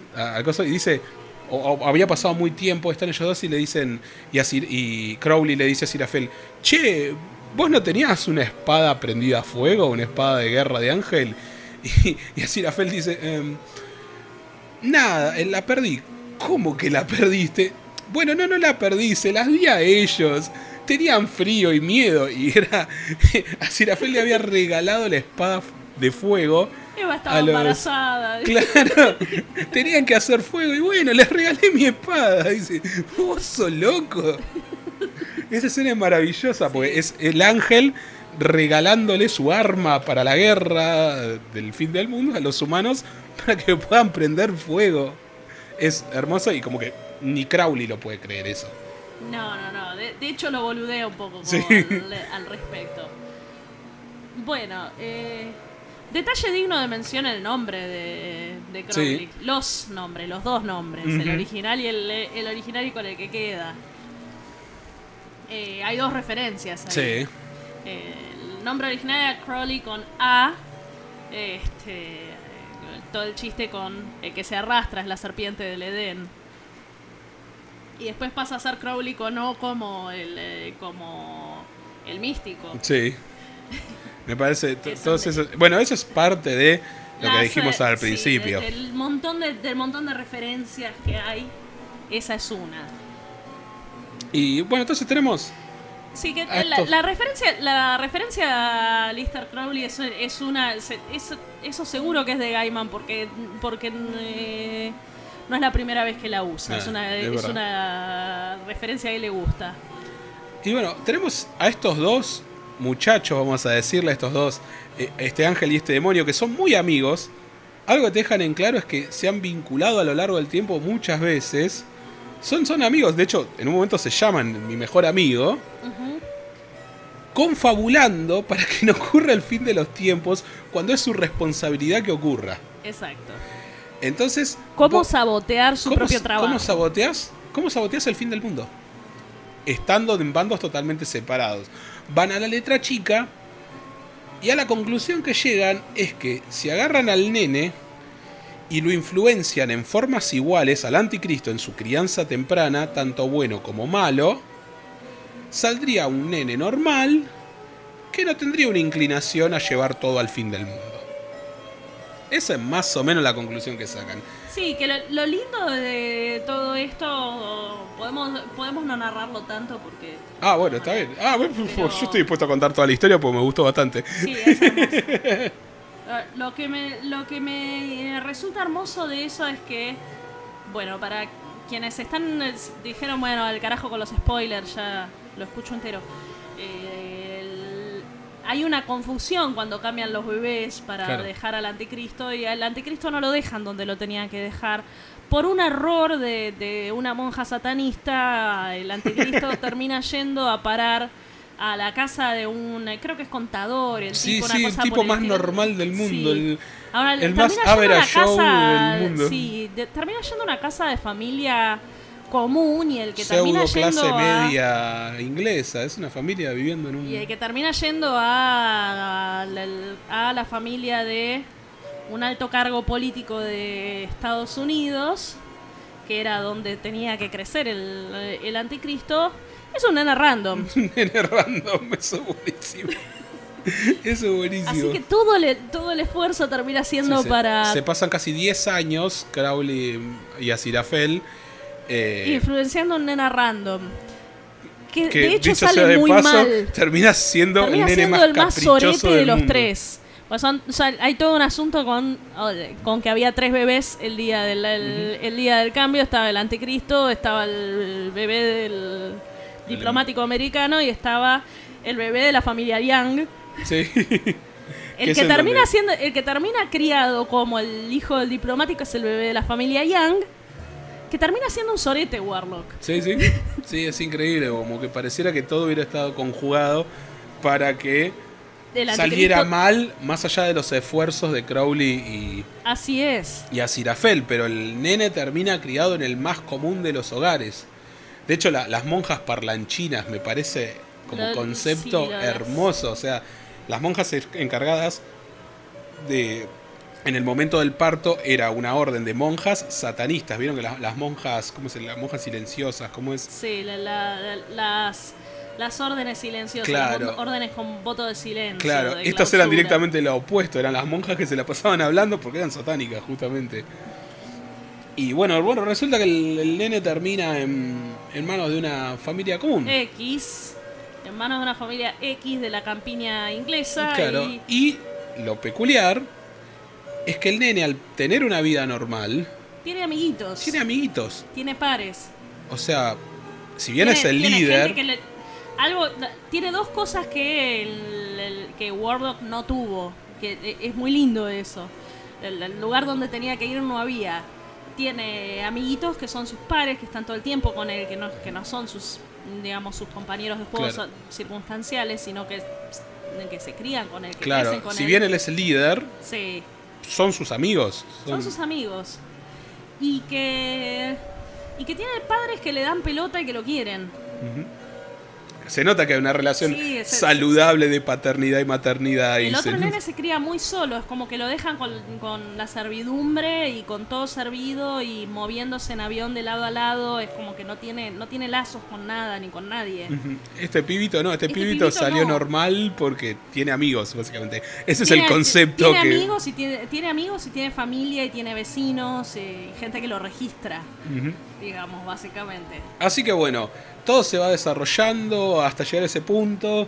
Y dice, o, había pasado muy tiempo, están ellos dos y le dicen, y, a y Crowley le dice a Sirafel, che, ¿vos no tenías una espada prendida a fuego, una espada de guerra de ángel? Y, a Sirafel dice, "Em, Nada, eh, la perdí. ¿Cómo que la perdiste? Bueno, no, no la perdí, se las di a ellos. Tenían frío y miedo y era... A Sirafel le había regalado la espada de fuego. Eva estaba a los- embarazada. Claro, tenían que hacer fuego y bueno, les regalé mi espada. Dice, vos sos loco. Esa escena es maravillosa porque es el ángel regalándole su arma para la guerra del fin del mundo a los humanos para que puedan prender fuego. Es hermoso y como que ni Crowley lo puede creer eso. No, no, no. De, de hecho, lo boludea un poco Sí. al, al respecto. Bueno, eh, detalle digno de mención el nombre de, de Crowley. Sí. Los nombres, los dos nombres. El original y el, el original y con el que queda. Eh, hay dos referencias ahí. Sí. Eh, el nombre original era Crowley con A. Este, todo el chiste con el que se arrastra es la serpiente del Edén. Y después pasa a ser Crowley con O como el, eh, como el místico. Sí. Me parece. todos esos- bueno, eso es parte de lo que dijimos al sí, principio. de- del, montón de, del montón de referencias que hay, esa es una. Y bueno, entonces tenemos Sí, que la, referencia la referencia a Lister Crowley es, es una es- eso seguro que es de Gaiman porque porque eh, no es la primera vez que la usa, Ah, es una es es verdad. una referencia que le gusta. Y bueno, tenemos a estos dos muchachos, vamos a decirle, a estos dos, eh, este ángel y este demonio, que son muy amigos. Algo que te dejan en claro es que se han vinculado a lo largo del tiempo muchas veces. Son, son amigos, de hecho, en un momento se llaman mi mejor amigo. Confabulando para que no ocurra el fin de los tiempos cuando es su responsabilidad que ocurra. Exacto. Entonces. ¿Cómo vos- sabotear su ¿Cómo, propio trabajo? ¿Cómo saboteas? ¿Cómo saboteas el fin del mundo? Estando en bandos totalmente separados. Van a la letra chica y a la conclusión que llegan es que si agarran al nene y lo influencian en formas iguales al anticristo en su crianza temprana, tanto bueno como malo, saldría un nene normal que no tendría una inclinación a llevar todo al fin del mundo. Esa es más o menos la conclusión que sacan. Sí, que lo, lo lindo de todo esto podemos podemos no narrarlo tanto porque Ah, bueno, está bien. Ah, bueno, Pero- yo estoy dispuesto a contar toda la historia porque me gustó bastante. Sí, es hermoso. Eh, lo que me lo que me resulta hermoso de eso es que bueno, para quienes están dijeron, bueno, al carajo con los spoilers, ya lo escucho entero. Eh, hay una confusión cuando cambian los bebés para Claro. dejar al anticristo y al anticristo no lo dejan donde lo tenían que dejar. Por un error de, de una monja satanista, el anticristo termina yendo a parar a la casa de un, creo que es contador, el Sí, tipo, una sí, el cosa tipo más normal del mundo, el- Ahora, el más average show del mundo. Sí, de- termina yendo a una casa de familia común y el que termina yendo clase a- media inglesa. Es una familia viviendo en un. y el que termina yendo a, a la, a la familia de un alto cargo político de Estados Unidos, que era donde tenía que crecer el, el anticristo, es un nene random. Un nene random, eso es buenísimo. Eso es buenísimo. Así que todo, le, todo el esfuerzo termina siendo Sí, se- para Se pasan casi 10 años, Crowley y Asirafel. Eh, influenciando a un nena random. Que, que de hecho dicho sea sale de muy paso, mal. termina siendo Termina el nene siendo más el más sorete de los mundo. tres. Pues son- o sea, hay todo un asunto con, con que había tres bebés el día del, el, el día del cambio. Estaba el anticristo, estaba el bebé del diplomático americano y estaba el bebé de la familia. Sí. El que termina siendo, el que termina criado como el hijo del diplomático es el bebé de la familia Young, que termina siendo un sorete Warlock. Sí, sí. Sí, es increíble. Como que pareciera que todo hubiera estado conjugado para que saliera mal, más allá de los esfuerzos de Crowley y, Así es. y Asirafel. Pero el nene termina criado en el más común de los hogares. De hecho, la- las monjas parlanchinas me parece como Lo- concepto sí, hermoso. O sea, las monjas encargadas de. En el momento del parto era una orden de monjas satanistas. Vieron que las, las monjas, ¿cómo se Las monjas silenciosas, ¿cómo es? Sí, la- la- la- las, las órdenes silenciosas, Claro. las órdenes con voto de silencio. Claro, de estas eran directamente lo opuesto, eran las monjas que se la pasaban hablando porque eran satánicas, justamente. Y bueno, bueno resulta que el, el nene termina en, en manos de una familia común. X, en manos de una familia X de la campiña inglesa. claro, y y lo peculiar es que el nene, al tener una vida normal, tiene amiguitos, tiene amiguitos. tiene pares. O sea, si bien Tiene- es el tiene líder, que le- algo, tiene dos cosas que, el, el- que Warlock no tuvo, que e- es muy lindo eso. El, el lugar donde tenía que ir no había. Tiene amiguitos que son sus pares, que están todo el tiempo con él, que no, que no son sus, digamos, sus compañeros de Claro. circunstanciales, sino que, que se crían con él, que claro, crecen con si él. bien él es el líder, Sí, son sus amigos. son sus amigos. Y que, y que tiene padres que le dan pelota y que lo quieren. Se nota que hay una relación Sí, es- saludable de paternidad y maternidad. y El otro se- nene se cría muy solo, es como que lo dejan con, con la servidumbre y con todo servido y moviéndose en avión de lado a lado, es como que no tiene, no tiene lazos con nada ni con nadie. Este pibito, no, este, Este pibito, pibito salió no. normal porque tiene amigos, básicamente. Ese es el concepto tiene que... amigos y tiene, tiene amigos y tiene familia y tiene vecinos y gente que lo registra, Ujú. Digamos, básicamente. Así que bueno, todo se va desarrollando hasta llegar a ese punto.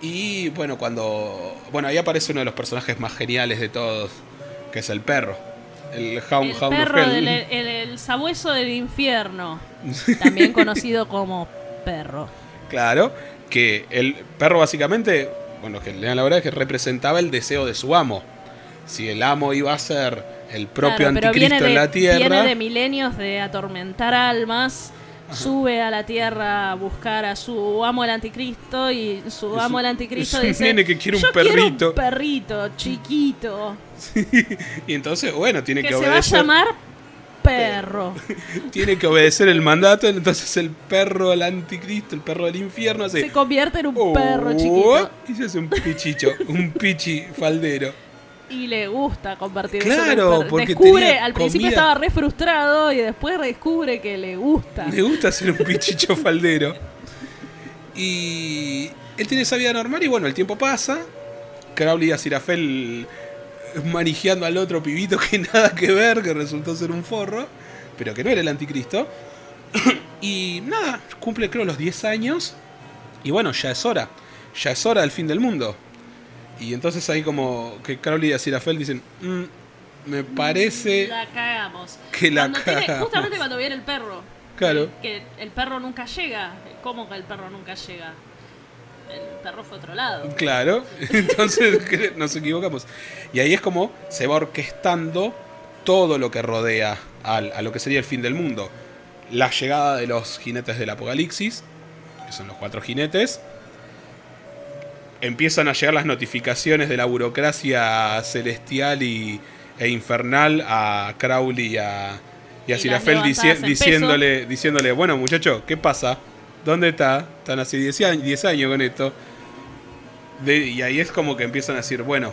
Y bueno, cuando. Bueno, ahí aparece uno de los personajes más geniales de todos, que es el perro. El Hound, El Hound of perro Hell. del el, el sabueso del infierno, también conocido como perro. Claro, que el perro básicamente, bueno, que lean la verdad es que representaba el deseo de su amo. Si el amo iba a ser el propio Claro, anticristo en la tierra. Viene de milenios de atormentar almas. Sube a la tierra a buscar a su amo el anticristo y su amo el anticristo es dice nene que quiere un "Yo quiero perrito". un perrito chiquito Y entonces, bueno, tiene que, que, se va a obedecer. llamar perro Tiene que obedecer el mandato. Entonces el perro del anticristo, el perro del infierno, hace. se convierte en un "Oh", perro chiquito Y se hace un pichicho, un pichi faldero. Y le gusta en Claro, porque descubre al principio comida. estaba re frustrado y después descubre que le gusta Le gusta ser un pichicho faldero. Y él tiene esa vida normal y bueno, el tiempo pasa. Crowley y Azirafel manijeando al otro pibito que nada que ver, que resultó ser un forro, pero que no era el anticristo. y nada, cumple creo los 10 años. Y bueno, ya es hora. Ya es hora del fin del mundo. Y entonces ahí como que Crowley y Azirafel dicen, "Mm, me parece la cagamos que la Cuando tiene- cagamos". justamente cuando viene el perro Claro. que el perro nunca llega. ¿Cómo que el perro nunca llega? El perro fue a otro lado. Claro, entonces nos equivocamos. Y ahí es como se va orquestando todo lo que rodea al- a lo que sería el fin del mundo. La llegada de los jinetes del apocalipsis, que son los cuatro jinetes. Empiezan a llegar las notificaciones de la burocracia celestial y, e infernal a Crowley y a, y a Y Sirafel dici- diciéndole, diciéndole, bueno muchacho, ¿qué pasa? ¿Dónde está? Están hace 10 años, 10 años con esto. De- y ahí es como que empiezan a decir, bueno,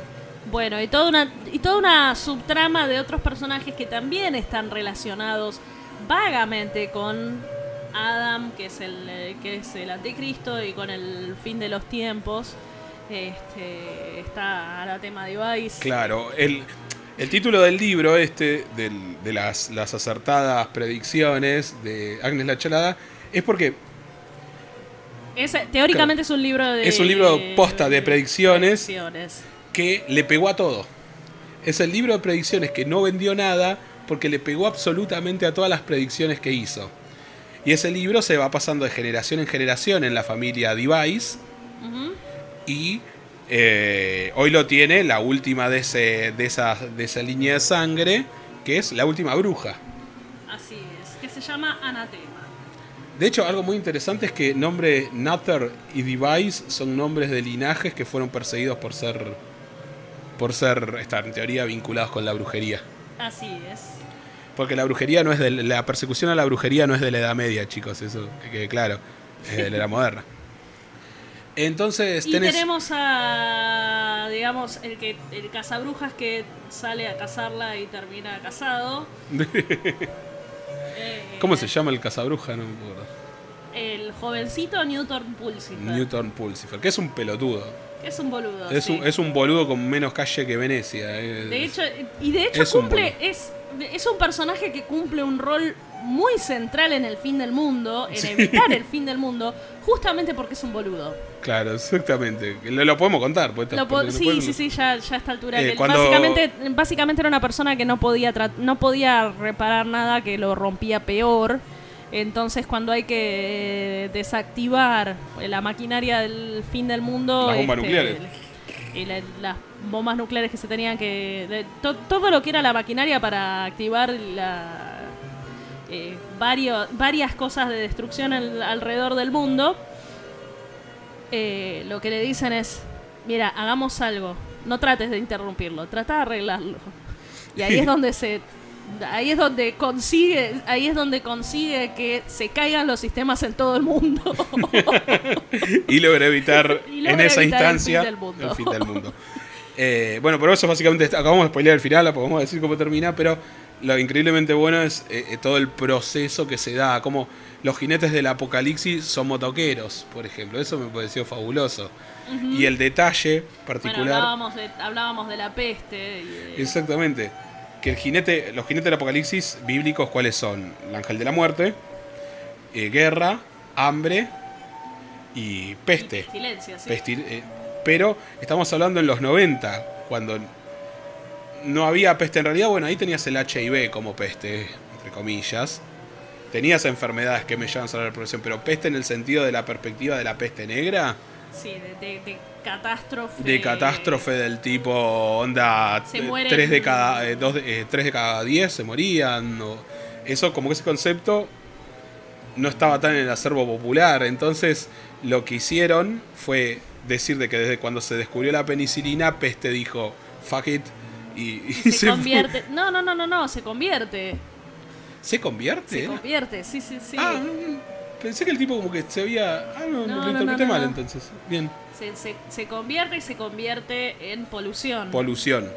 Bueno, y toda una y toda una subtrama de otros personajes que también están relacionados vagamente con Adam, que es el eh, que es el anticristo y con el fin de los tiempos. Este está Anatema Device. claro, el, el título del libro este, del- de las, las acertadas predicciones de Agnes la Chalada, es porque Es, teóricamente es un libro de Es un libro posta de predicciones. predicciones. que le pegó a todo. Es el libro de predicciones que no vendió nada porque le pegó absolutamente a todas las predicciones que hizo. Y ese libro se va pasando de generación en generación en la familia Device. Y eh, hoy lo tiene la última de, ese, de, esa, de esa línea de sangre, que es la última bruja. Así es, que se llama Anatema. De hecho, algo muy interesante es que nombre Nather y Device son nombres de linajes que fueron perseguidos por ser, por ser, estar en teoría vinculados con la brujería. Así es. Porque la brujería no es de la persecución a la brujería no es de la Edad Media, chicos, eso que quede claro, es de la Edad Moderna. Entonces Y tenés tenemos a, digamos, el que el cazabrujas que sale a cazarla y termina casado. Eh, ¿Cómo se llama el cazabruja? No me acuerdo. El jovencito Newton Pulsifer. Newton Pulsifer, que es un pelotudo. Es un boludo. Es, sí. un, es un boludo con menos calle que Venecia. eh. De hecho, y de hecho es cumple, es, es un personaje que cumple un rol muy central en el fin del mundo, en evitar el fin del mundo, justamente porque es un boludo. Claro, exactamente. Lo, lo podemos contar. pues, Lo po- sí, podemos- sí, sí, ya, ya a esta altura. Eh, cuando- básicamente, básicamente era una persona que no podía, no podía reparar nada que lo rompía peor. Entonces, cuando hay que desactivar la maquinaria del fin del mundo. Las bombas nucleares. Y la- las bombas nucleares que se tenían que. de- to- todo lo que era la maquinaria para activar la. Eh, vario- varias cosas de destrucción al- alrededor del mundo eh, lo que le dicen es, mira, hagamos algo, no trates de interrumpirlo, trata de arreglarlo. Y ahí es donde se Ahí es donde consigue, ahí es donde consigue que se caigan los sistemas en todo el mundo. y logra evitar Y logra en esa evitar el instancia fin del mundo. el fin del mundo. Eh, bueno, pero eso básicamente acabamos de spoilear el final, podemos decir cómo termina, pero lo increíblemente bueno es eh, eh, todo el proceso que se da, como los jinetes del apocalipsis son motoqueros, por ejemplo, eso me pareció fabuloso. Y el detalle Bueno, particular... hablábamos de, hablábamos de la peste. y de- Exactamente. Que el jinete, los jinetes del apocalipsis bíblicos, ¿cuáles son? El ángel de la muerte, eh, guerra, hambre y peste. Pestilencia, sí. Pestil- eh, pero estamos hablando en los 90, cuando no había peste en realidad. Bueno, ahí tenías el HIV como peste, entre comillas. Tenías enfermedades que me llevan a la reproducción, pero peste en el sentido de la perspectiva de la peste negra, Sí, de, de- de catástrofe. de catástrofe del tipo onda Se eh, mueren- tres de cada eh, dos de, eh, tres de cada 10 se morían o- eso como que ese concepto no estaba tan en el acervo popular entonces lo que hicieron fue decir de que desde cuando se descubrió la penicilina peste dijo fuck it y, y Se, se fue. convierte. No, no, no, no, no, se convierte. se convierte Se convierte, sí, sí, sí. ah mm, pensé que el tipo como que se había ah no, No, lo interpreté no, no, mal entonces bien Se, se, se convierte y se convierte en polución. polución.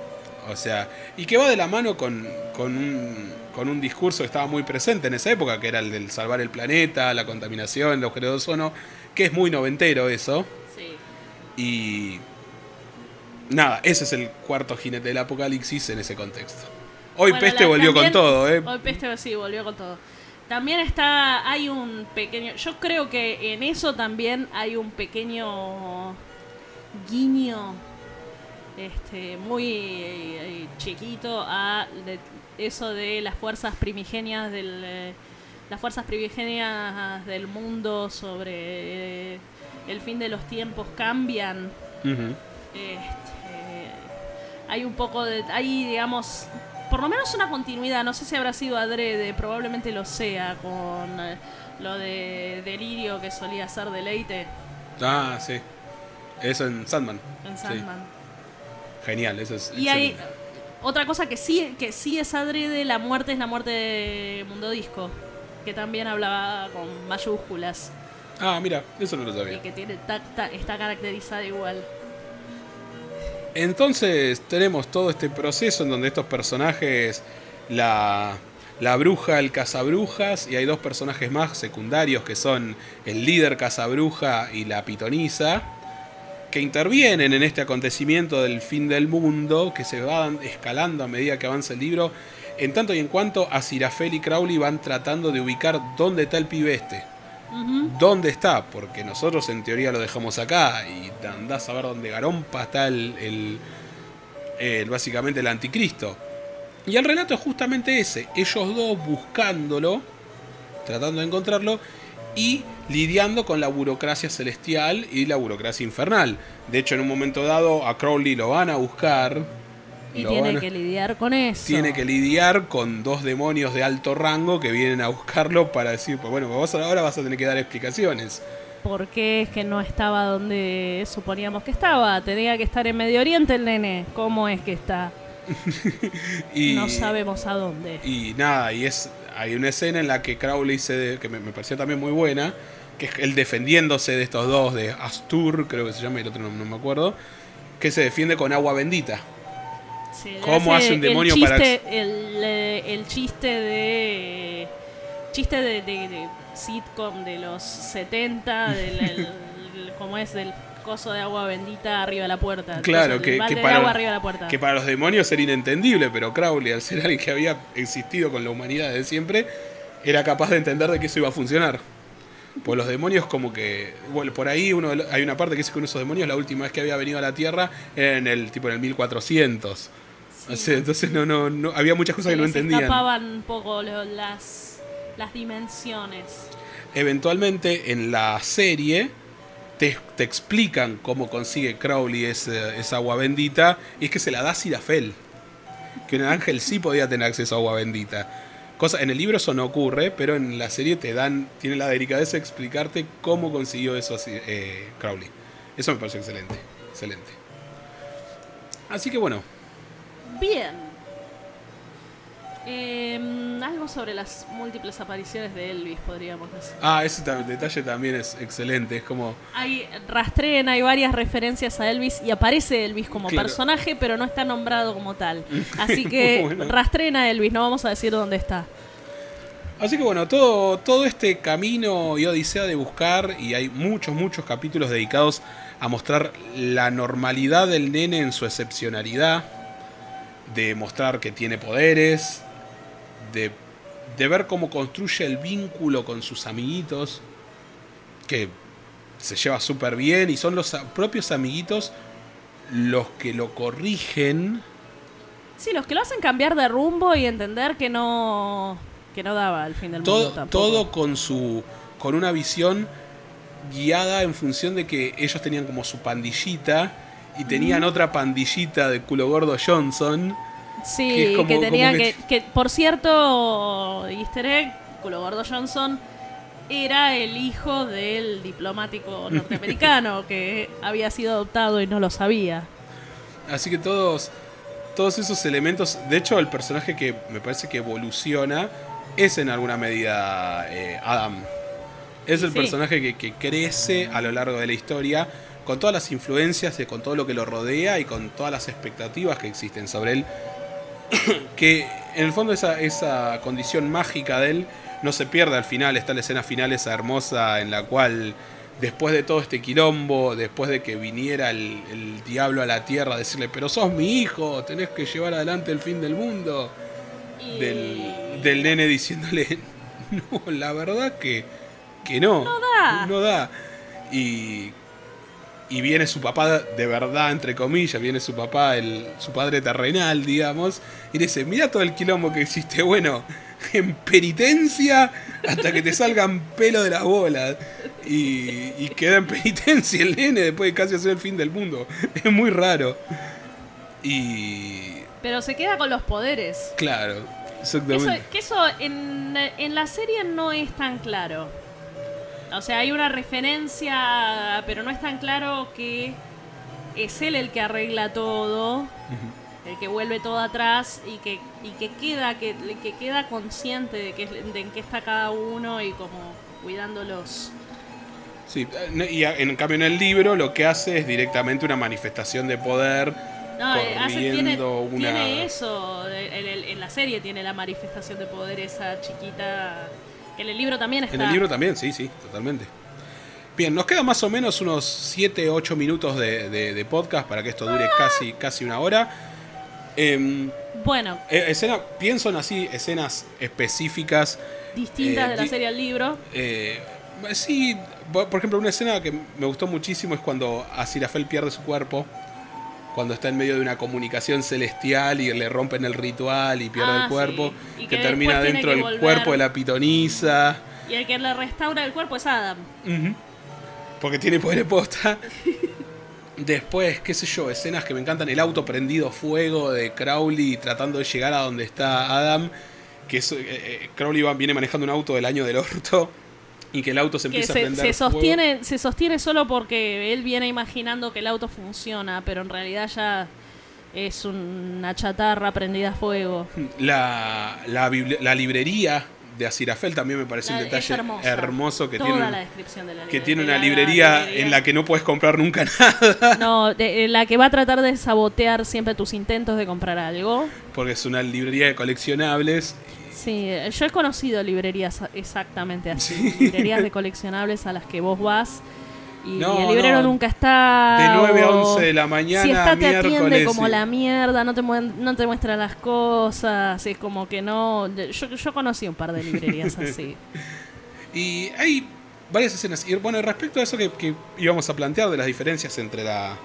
O sea, y que va de la mano con, con, un, con un discurso que estaba muy presente en esa época, que era el del salvar el planeta, la contaminación, el agujero de ozono, que es muy noventero eso. sí. Y nada, ese es el cuarto jinete del apocalipsis en ese contexto. Hoy Bueno, Peste la- volvió también- con todo, ¿eh? Hoy Peste sí, volvió con todo. También está, hay un pequeño, yo creo que en eso también hay un pequeño guiño, este, muy eh, chiquito a de- eso de las fuerzas primigenias del, eh, las fuerzas primigenias del mundo sobre eh, el fin de los tiempos cambian. Este, hay un poco de. Hay, digamos. Por lo menos una continuidad. No sé si habrá sido adrede. Probablemente lo sea. Con eh, lo de delirio que solía ser deleite Ah, sí. Eso en Sandman. en Sí. Sandman. Genial, eso es. Y hay. Otra cosa que sí, que sí es adrede, la muerte es la muerte de Mundo Disco. Que también hablaba con mayúsculas. Ah, mira, eso no lo Y sabía. que tiene está caracterizada igual. Entonces tenemos todo este proceso en donde estos personajes, la, la bruja, el cazabrujas, y hay dos personajes más secundarios que son el líder cazabruja y la pitonisa, que intervienen en este acontecimiento del fin del mundo, que se van escalando a medida que avanza el libro, en tanto y en cuanto a Sirafel y Crowley van tratando de ubicar dónde está el pibe este. ¿Dónde está? Porque nosotros en teoría lo dejamos acá y andás a ver dónde Garompa está el, el- el- básicamente el anticristo. Y el relato es justamente ese, ellos dos buscándolo, tratando de encontrarlo y lidiando con la burocracia celestial y la burocracia infernal. De hecho, en un momento dado a Crowley lo van a buscar. Y lo tiene van a- que lidiar con eso. tiene que lidiar con dos demonios de alto rango que vienen a buscarlo para decir, pues bueno, vos ahora vas a tener que dar explicaciones. ¿Por qué es que no estaba donde suponíamos que estaba? Tenía que estar en Medio Oriente el nene. ¿Cómo es que está? Y, No sabemos a dónde. Y nada, y es hay una escena en la que Crowley se que me, me pareció también muy buena, que es él defendiéndose de estos dos, de Astur, creo que se llama, y el otro no, no me acuerdo, que se defiende con agua bendita. Se ¿Cómo hace un demonio el para- chiste, el, eh, el chiste de. Chiste de, de- de sitcom de los 70, del, el- ¿cómo es? Del coso de agua bendita arriba de la puerta. Claro, que, que para, agua arriba de la puerta. que para los demonios era inentendible, pero Crowley, al ser alguien que había existido con la humanidad desde siempre, era capaz de entender de que eso iba a funcionar. Pues los demonios como que... Bueno, por ahí uno, hay una parte que dice que uno de esos demonios la última vez que había venido a la Tierra era en el tipo en el 1400. Entonces no, no, no, había muchas cosas Se que no entendían. escapaban un poco lo- las, las dimensiones. Eventualmente en la serie te, te explican cómo consigue Crowley ese- esa agua bendita y es que se la da a Sirafel. Que un ángel sí podía tener acceso a agua bendita. Cosa, en el libro eso no ocurre, pero en la serie te dan, tiene la delicadeza de explicarte cómo consiguió eso eh, Crowley. Eso me parece excelente, excelente. Así que bueno, Bien. Em, algo sobre las múltiples apariciones de Elvis, podríamos decir. Ah, ese detalle también es excelente. Es como. Hay rastrean, hay varias referencias a Elvis y aparece Elvis como Claro. personaje, pero no está nombrado como tal. Así que Bueno. rastreen a Elvis, no vamos a decir dónde está. Así que bueno, todo, todo este camino y odisea de buscar, y hay muchos, muchos capítulos dedicados a mostrar la normalidad del nene en su excepcionalidad, de mostrar que tiene poderes, de, de ver cómo construye el vínculo con sus amiguitos, que se lleva súper bien, y son los propios amiguitos los que lo corrigen. Sí, los que lo hacen cambiar de rumbo y entender que no que no daba al fin del mundo todo, tampoco. todo con su con una visión guiada en función de que ellos tenían como su pandillita y tenían otra pandillita de culo gordo Johnson Sí, que tenía que, que- que, por cierto, Easter egg, culo gordo Johnson era el hijo del diplomático norteamericano que había sido adoptado y no lo sabía. así que todos todos esos elementos de hecho el personaje que me parece que evoluciona es en alguna medida eh, Adam es el Sí. personaje que, que crece a lo largo de la historia con todas las influencias con todo lo que lo rodea y con todas las expectativas que existen sobre él que en el fondo esa, esa condición mágica de él no se pierde al final. Está la escena final esa hermosa en la cual después de todo este quilombo, después de que viniera el, el diablo a la tierra a decirle, pero sos mi hijo, tenés que llevar adelante el fin del mundo, Y- del, del nene diciéndole, no, la verdad que, que no. No da. No da. Y, y viene su papá de verdad, entre comillas, viene su papá, el, su padre terrenal, digamos, y le dice, mira todo el quilombo que hiciste, bueno, en penitencia hasta que te salgan pelo de las bolas. Y, y queda en penitencia el nene después de casi hacer el fin del mundo. Es muy raro. Y... Pero se queda con los poderes. Claro, Eso, exactamente. que eso en, en la serie no es tan claro. O sea, hay una referencia, pero no es tan claro que es él el que arregla todo, el que vuelve todo atrás y que, y que queda que, que queda consciente de, que, de en qué está cada uno y como cuidándolos. Sí, eh, y en cambio en el libro lo que hace es directamente una manifestación de poder No, eh, hace- tiene, una... tiene eso. En, el- en la serie tiene la manifestación de poder esa chiquita. En el libro también está. En el libro también, sí, sí, totalmente. Bien, nos quedan más o menos unos 7, 8 minutos de, de- de podcast para que esto dure casi, casi una hora. Em, Bueno, eh, escena, pienso en así escenas específicas. distintas Eh, de la di- serie al libro. eh, sí, por por ejemplo, una escena que me gustó muchísimo es cuando Asirafel pierde su cuerpo. Cuando está en medio de una comunicación celestial y le rompen el ritual y pierde Ah, el cuerpo. sí. Y Que, que termina dentro del volver. cuerpo de la pitonisa. Y el que le restaura el cuerpo es Adam. Porque tiene poder posta. Después, qué sé yo, escenas que me encantan. El auto prendido fuego de Crowley tratando de llegar a donde está Adam. Que es, eh, eh, Crowley va- viene manejando un auto del año del orto. Y que el auto se Que empieza a se, prender se fuego. sostiene, se sostiene solo porque él viene imaginando que el auto funciona, pero en realidad ya es una chatarra prendida a fuego. La, la, la librería de Asirafel también me parece La- un detalle hermoso que Toda tiene, la descripción de la que tiene una librería librería. en la que no puedes comprar nunca nada. No, de- la que va a tratar de sabotear siempre tus intentos de comprar algo. Porque es una librería de coleccionables. Sí, eh, yo he conocido librerías exactamente así. Librerías de coleccionables a las que vos vas y No, el librero no. nunca está. De 9 a o 11 de la mañana, Si está, te atiende como sí. la mierda, no te, no te muestra las cosas. Es como que no. Yo, yo conocí un par de librerías así. Y hay varias escenas. Y bueno, respecto a eso que, que íbamos a plantear de las diferencias entre la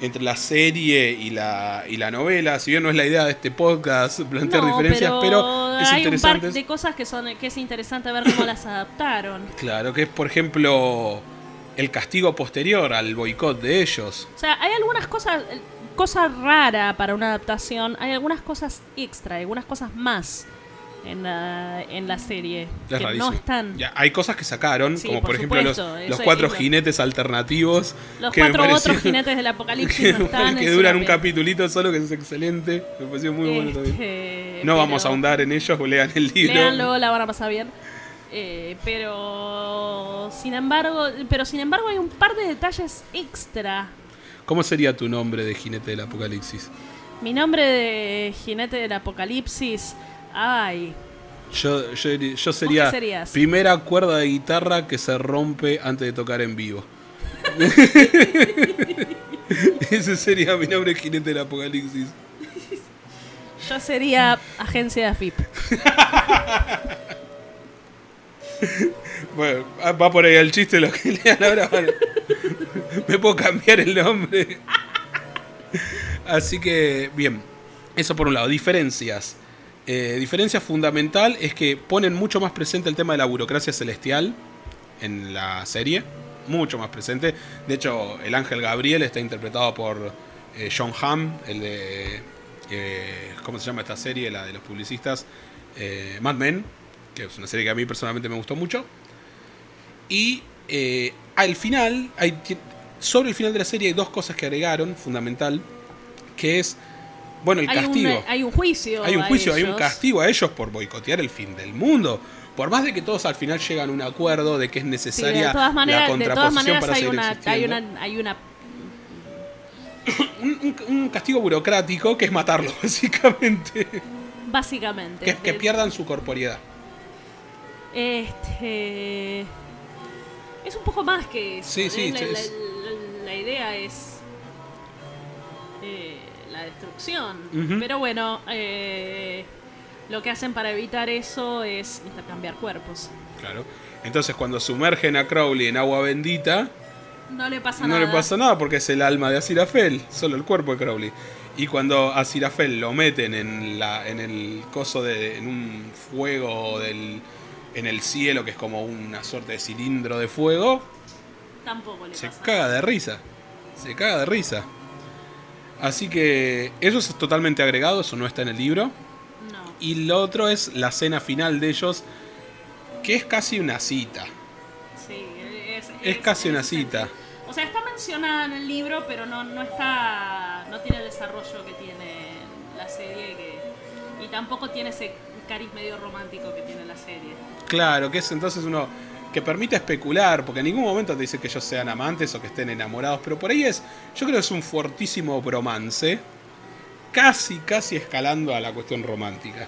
entre la serie y la, y la novela, si bien no es la idea de este podcast plantear No, diferencias, pero, hay un par de cosas que son que es interesante ver cómo las adaptaron. Claro, que es por ejemplo el castigo posterior al boicot de ellos. O sea, hay algunas cosas, cosa rara para una adaptación, hay algunas cosas extra, algunas cosas más en la, en la serie Es que no están. Ya, hay cosas que sacaron, Sí, como por por ejemplo los, supuesto, los cuatro jinetes alternativos. Los que cuatro otros jinetes del apocalipsis no están. que es duran un capitulito solo, que es excelente. Me pareció muy bueno también. Este, No vamos a ahondar en ellos, lean el libro. Léanlo, la van a pasar bien. Eh, pero sin embargo, pero sin embargo hay un par de detalles extra. ¿Cómo sería tu nombre de jinete del apocalipsis? Mi nombre de jinete del apocalipsis, ay, Yo, yo, yo sería serías? primera cuerda de guitarra que se rompe antes de tocar en vivo. Ese sería mi nombre, jinete del apocalipsis. yo sería agencia de AFIP. Bueno, ah, va por ahí el chiste lo que lean ahora. bueno. Me puedo cambiar el nombre. Así que, bien. Eso por un lado. Diferencias. Eh, diferencia fundamental es que ponen mucho más presente el tema de la burocracia celestial en la serie. Mucho más presente. De hecho, el ángel Gabriel está interpretado por eh, John Hamm, el de. eh, ¿Cómo se llama esta serie? La de los publicistas. Eh, Mad Men, que es una serie que a mí personalmente me gustó mucho. Y al final, sobre el final de la serie hay dos cosas que agregaron, fundamental, que es, bueno, el Hay castigo. eh, hay un juicio. Hay un juicio, hay un castigo a ellos por boicotear el fin del mundo. Por más de que todos al final llegan a un acuerdo de que es Sí, necesaria de todas maneras, la de todas contraposición para hay seguir una, hay una, hay una Un, un- un castigo burocrático que es matarlo, básicamente. básicamente. que, pierdan su corporeidad. Este. Es un poco más que eso. Sí, sí, ¿eh? la- la idea es. eh, la destrucción. Pero bueno, eh, lo que hacen para evitar eso es intercambiar cuerpos. Claro. Entonces cuando sumergen a Crowley en agua bendita, No le pasa no nada. le pasa nada porque es el alma de Azirafel, solo el cuerpo de Crowley. Y cuando Azirafel lo meten en la en el coso de en un fuego del en el cielo que es como una suerte de cilindro de fuego, Tampoco le se pasa caga de risa. Se caga de risa. Así que eso es totalmente agregado, eso no está en el libro. No. Y lo otro es la cena final de ellos, que es casi una cita. Sí, es, Es casi una cita. O sea, está mencionada en el libro, pero no, no está. no tiene el desarrollo que tiene la serie que, y tampoco tiene ese cariz medio romántico que tiene la serie. Claro, que es entonces uno que permite especular, porque en ningún momento te dice que ellos sean amantes o que estén enamorados, pero por ahí es, yo creo que es un fuertísimo bromance, casi, casi escalando a la cuestión romántica.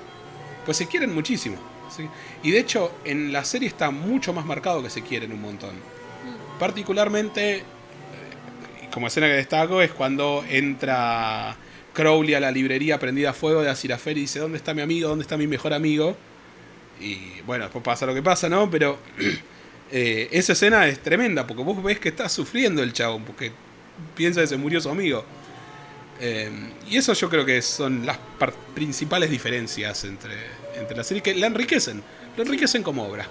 Pues se quieren muchísimo. ¿sí? Y de hecho, en la serie está mucho más marcado que se quieren un montón. Particularmente, eh, como escena que destaco, es cuando entra Crowley a la librería prendida a fuego de Aziraphale y dice, ¿dónde está mi amigo? ¿Dónde está mi mejor amigo? Y bueno, después pasa lo que pasa, ¿no? Pero eh, esa escena es tremenda, porque vos ves que está sufriendo el chabón, porque piensa que se murió su amigo. Eh, y eso yo creo que son las principales diferencias entre, entre la serie, que la enriquecen, lo enriquecen como obra.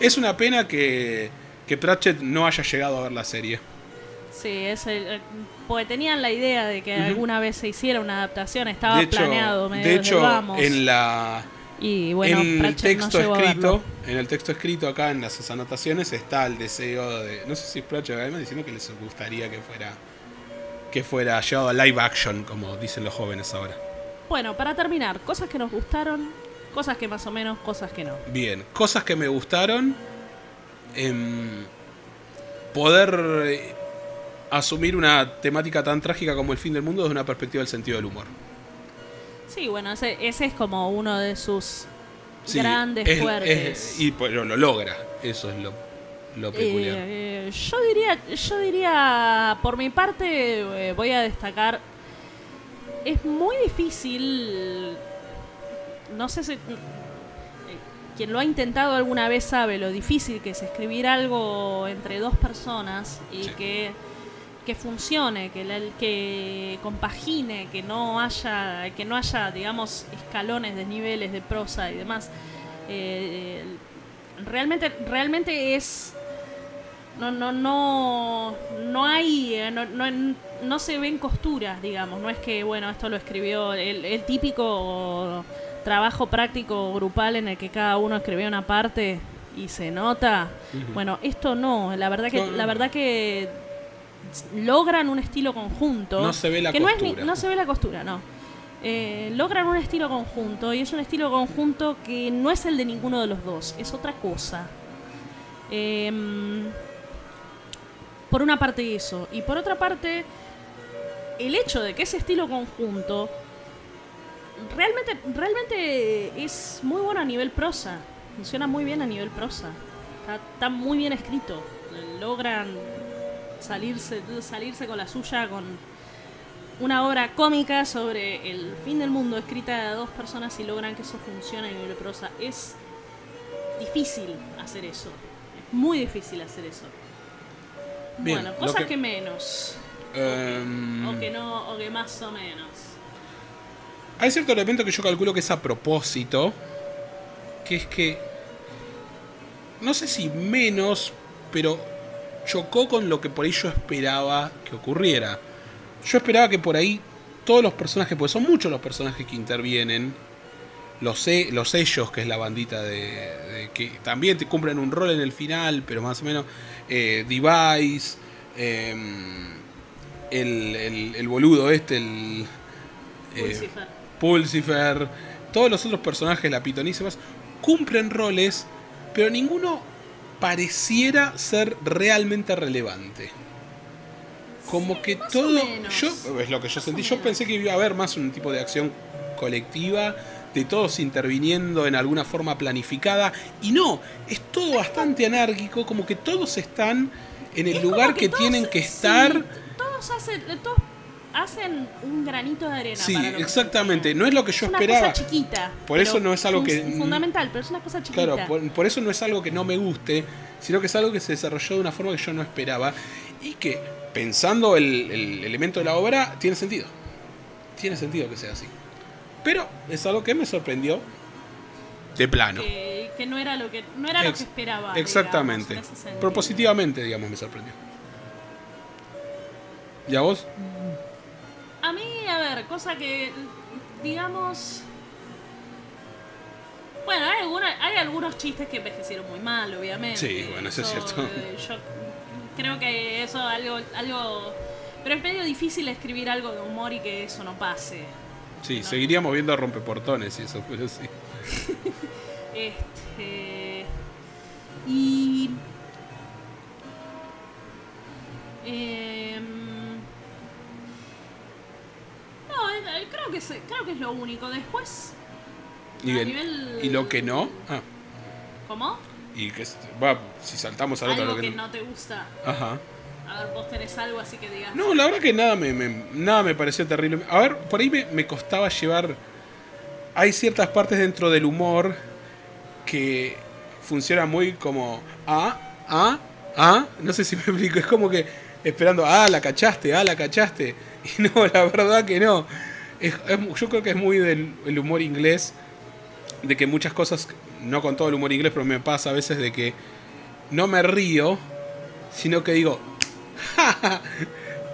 Es una pena que, que Pratchett no haya llegado a ver la serie. Sí, es el, porque tenían la idea de que alguna vez se hiciera una adaptación, estaba de hecho, planeado, medio de hecho vamos. en la y bueno, en el Pratchett texto escrito, en el texto escrito acá en las anotaciones está el deseo de, no sé si es Pratchett además diciendo que les gustaría que fuera que fuera llevado a live action, como dicen los jóvenes ahora. Bueno, para terminar, cosas que nos gustaron, cosas que más o menos, cosas que no. Bien, cosas que me gustaron. em, poder eh, asumir una temática tan trágica como el fin del mundo desde una perspectiva del sentido del humor. Sí, bueno, ese, ese es como uno de sus Sí, grandes es- fuertes. es- y pues, lo, lo logra, eso es lo, lo peculiar. Eh, yo diría, yo diría, por mi parte, eh, voy a destacar. Es muy difícil. No sé si. eh, Quien lo ha intentado alguna vez sabe lo difícil que es escribir algo entre dos personas y Sí. que, que funcione, que, la- que compagine, que no haya, que no haya, digamos, escalones de niveles de prosa y demás. Eh, realmente, realmente es no no no no hay eh, no, no, no se ven costuras digamos. No es que bueno esto lo escribió el, el típico trabajo práctico grupal en el que cada uno escribió una parte y se nota. Bueno esto no. La verdad que la verdad que logran un estilo conjunto No se ve la que no es ni- costura. no se ve la costura no eh, logran un estilo conjunto y es un estilo conjunto que no es el de ninguno de los dos, es otra cosa. Em, por una parte eso, y por otra parte el hecho de que ese estilo conjunto realmente, realmente es muy bueno a nivel prosa, funciona muy bien a nivel prosa, está, está muy bien escrito, logran salirse, salirse con la suya con una obra cómica sobre el fin del mundo escrita de dos personas y logran que eso funcione a nivel prosa. Es difícil hacer eso. Es muy difícil hacer eso. Bien, bueno, cosas que- que... menos. Em, O que no, o que más o menos. Hay cierto elemento que yo calculo que es a propósito, que es que, no sé si menos, pero chocó con lo que por ahí yo esperaba que ocurriera. Yo esperaba que por ahí todos los personajes, porque son muchos los personajes que intervienen, los, e- los sellos, que es la bandita de, de- que también te cumplen un rol en el final, pero más o menos, eh, Device, em, el, el- el boludo este, el... eh, Pulsifer. Pulsifer, todos los otros personajes, la pitonísimas, cumplen roles, pero ninguno pareciera ser realmente relevante. Como que todo. Yo, es lo que yo Más sentí. Yo pensé que iba a haber más un tipo de acción colectiva, de todos interviniendo en alguna forma planificada. Y no, es todo bastante anárquico, como que todos están en el Es lugar que, tienen que sí, estar. todos hacen, todos hacen un granito de arena. Sí, para lo exactamente. No es lo que yo es una esperaba. cosa chiquita. Por eso no es algo que- Fundamental, pero es una cosa chiquita. Claro, por, por eso no es algo que no me guste, sino que es algo que se desarrolló de una forma que yo no esperaba y que, pensando el, el elemento de la obra, tiene sentido. Tiene sentido que sea así. Pero es algo que me sorprendió de plano. que, que no era lo que no era lo que esperaba. Exactamente. digamos. Propositivamente, digamos, me sorprendió. ¿Y a vos? A ver, cosa que digamos bueno, hay, alguna- hay algunos chistes que envejecieron muy mal, obviamente. Sí, bueno, eso es cierto. eh, Yo creo que eso algo algo pero es medio difícil escribir algo de humor y que eso no pase. Sí, No. seguiríamos viendo a rompeportones y eso fuera así. Este. Y. eh, creo que, es, creo que es lo único. Después. Y, a el- nivel- y lo que no. Ah, ¿Cómo? y que va, si saltamos al otro, Algo lo que que no te gusta. Ajá. A ver, vos tenés algo así que digas. No, la verdad que nada me, me- nada me pareció terrible. A ver, por ahí me, me costaba llevar. Hay ciertas partes dentro del humor que funcionan muy como. Ah, ah, ah. No sé si me explico. Es como que esperando. Ah, la cachaste, ah, la cachaste. Y no, la verdad que no. Es- es- yo creo que es muy del el humor inglés. De que muchas cosas. No con todo el humor inglés, pero me pasa a veces de que no me río. Sino que digo,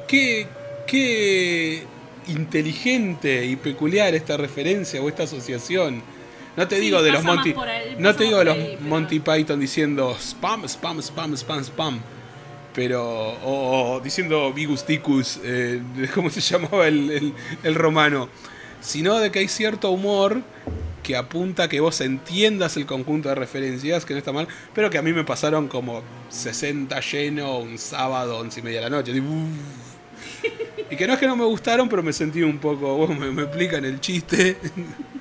qué, qué inteligente y peculiar esta referencia o esta asociación. No te Sí, digo de los Monty, no te digo de los ahí, pero- Monty Python diciendo spam, spam, spam, spam, spam. Pero, o, diciendo Vigus Ticus, eh, ¿cómo se llamaba el, el- romano? Sino de que hay cierto humor que apunta a que vos entiendas el conjunto de referencias, que no está mal, pero que a mí me pasaron como 60 lleno un sábado, 11 y media de la noche. Y que no es que no me gustaron, pero me sentí un poco, vos me, me explican el chiste.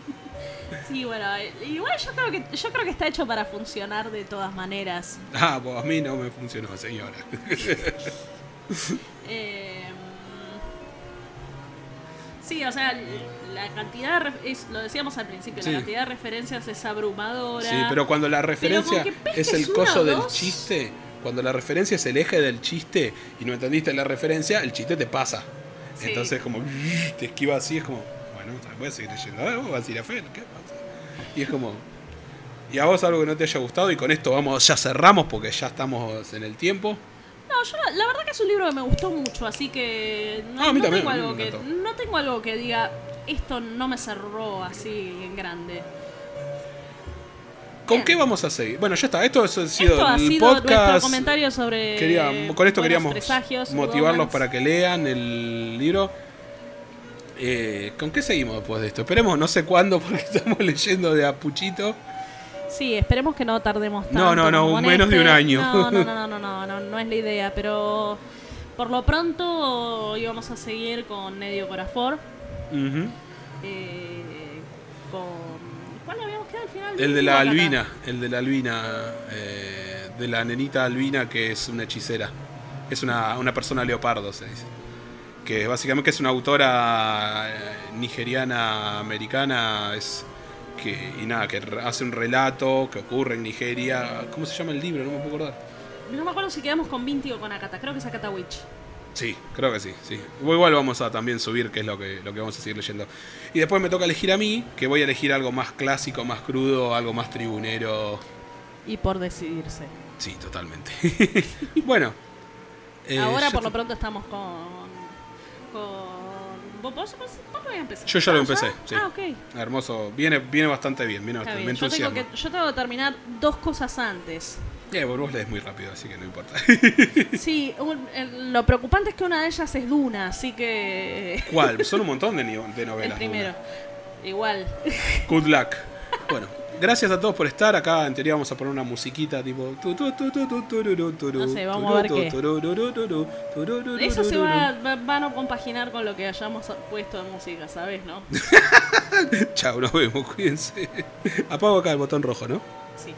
Sí, bueno, igual yo creo que yo creo que está hecho para funcionar de todas maneras. Ah, pues a mí no me funcionó, señora. Eh, sí, o sea, la cantidad de es, lo decíamos al principio, Sí. la cantidad de referencias es abrumadora. Sí, pero cuando la referencia es el coso del chiste, cuando la referencia es el eje del chiste y no entendiste la referencia, el chiste te pasa. Sí. Entonces como te esquiva así, es como, bueno, voy a seguir leyendo, vas a ir a Fer, ¿qué pasa? Y es como, y a vos algo que no te haya gustado y con esto vamos, ya cerramos porque ya estamos en el tiempo. No, yo la, la verdad que es un libro que me gustó mucho, así que no, Ah, no también, tengo algo que no tengo algo que diga esto no me cerró así en grande. ¿Con Bien. qué vamos a seguir? Bueno, ya está, esto ha sido Esto ha el sido nuestro podcast. comentario sobre Quería- con esto queríamos motivarlos para que lean el libro. Eh, ¿Con qué seguimos después de esto? Esperemos, no sé cuándo, porque estamos leyendo de Apuchito. Sí, esperemos que no tardemos tanto. No, no, no, menos de este. un año. No, no, no, no, no, no, no, no es la idea, pero por lo pronto íbamos a seguir con Nedio Corafor. Ujú. eh, con. ¿Cuál habíamos quedado al final? El de la albina, el de la albina, eh, de la nenita albina que es una hechicera. Es una, una persona leopardo, se dice. Que básicamente es una autora eh, nigeriana americana, es que y nada, que hace un relato que ocurre en Nigeria. ¿Cómo se llama el libro? No me puedo acordar. No me acuerdo si quedamos con Vinti o con Akata. Creo que es Akata Witch. Sí, creo que sí, sí. Igual vamos a también subir, que es lo que, lo que vamos a seguir leyendo. Y después me toca elegir a mí, que voy a elegir algo más clásico, más crudo, algo más tribunero. Y por decidirse. Sí, totalmente. bueno. eh, Ahora por lo pronto estamos con. Con. ¿Vos, vos, vos, lo empezado? Yo ya lo Ah, empecé, sí. Ah, ok. Hermoso. Viene, viene bastante bien, viene bastante, bien. me Yo tengo, que, yo tengo que terminar dos cosas antes. Eh, vos lees muy rápido, así que no importa. Sí, un- el- lo preocupante es que una de ellas es Duna, así que. ¿Cuál? Son un montón de, novelas. el primero. Igual. Good luck. Bueno, gracias a todos por estar. Acá en teoría vamos a poner una musiquita tipo. No sé, vamos a ver qué. Eso se va, va- van a compaginar con lo que hayamos puesto de música, ¿sabes? ¿No? Chao, nos vemos, cuídense. Apago acá el botón rojo, ¿no? Sí.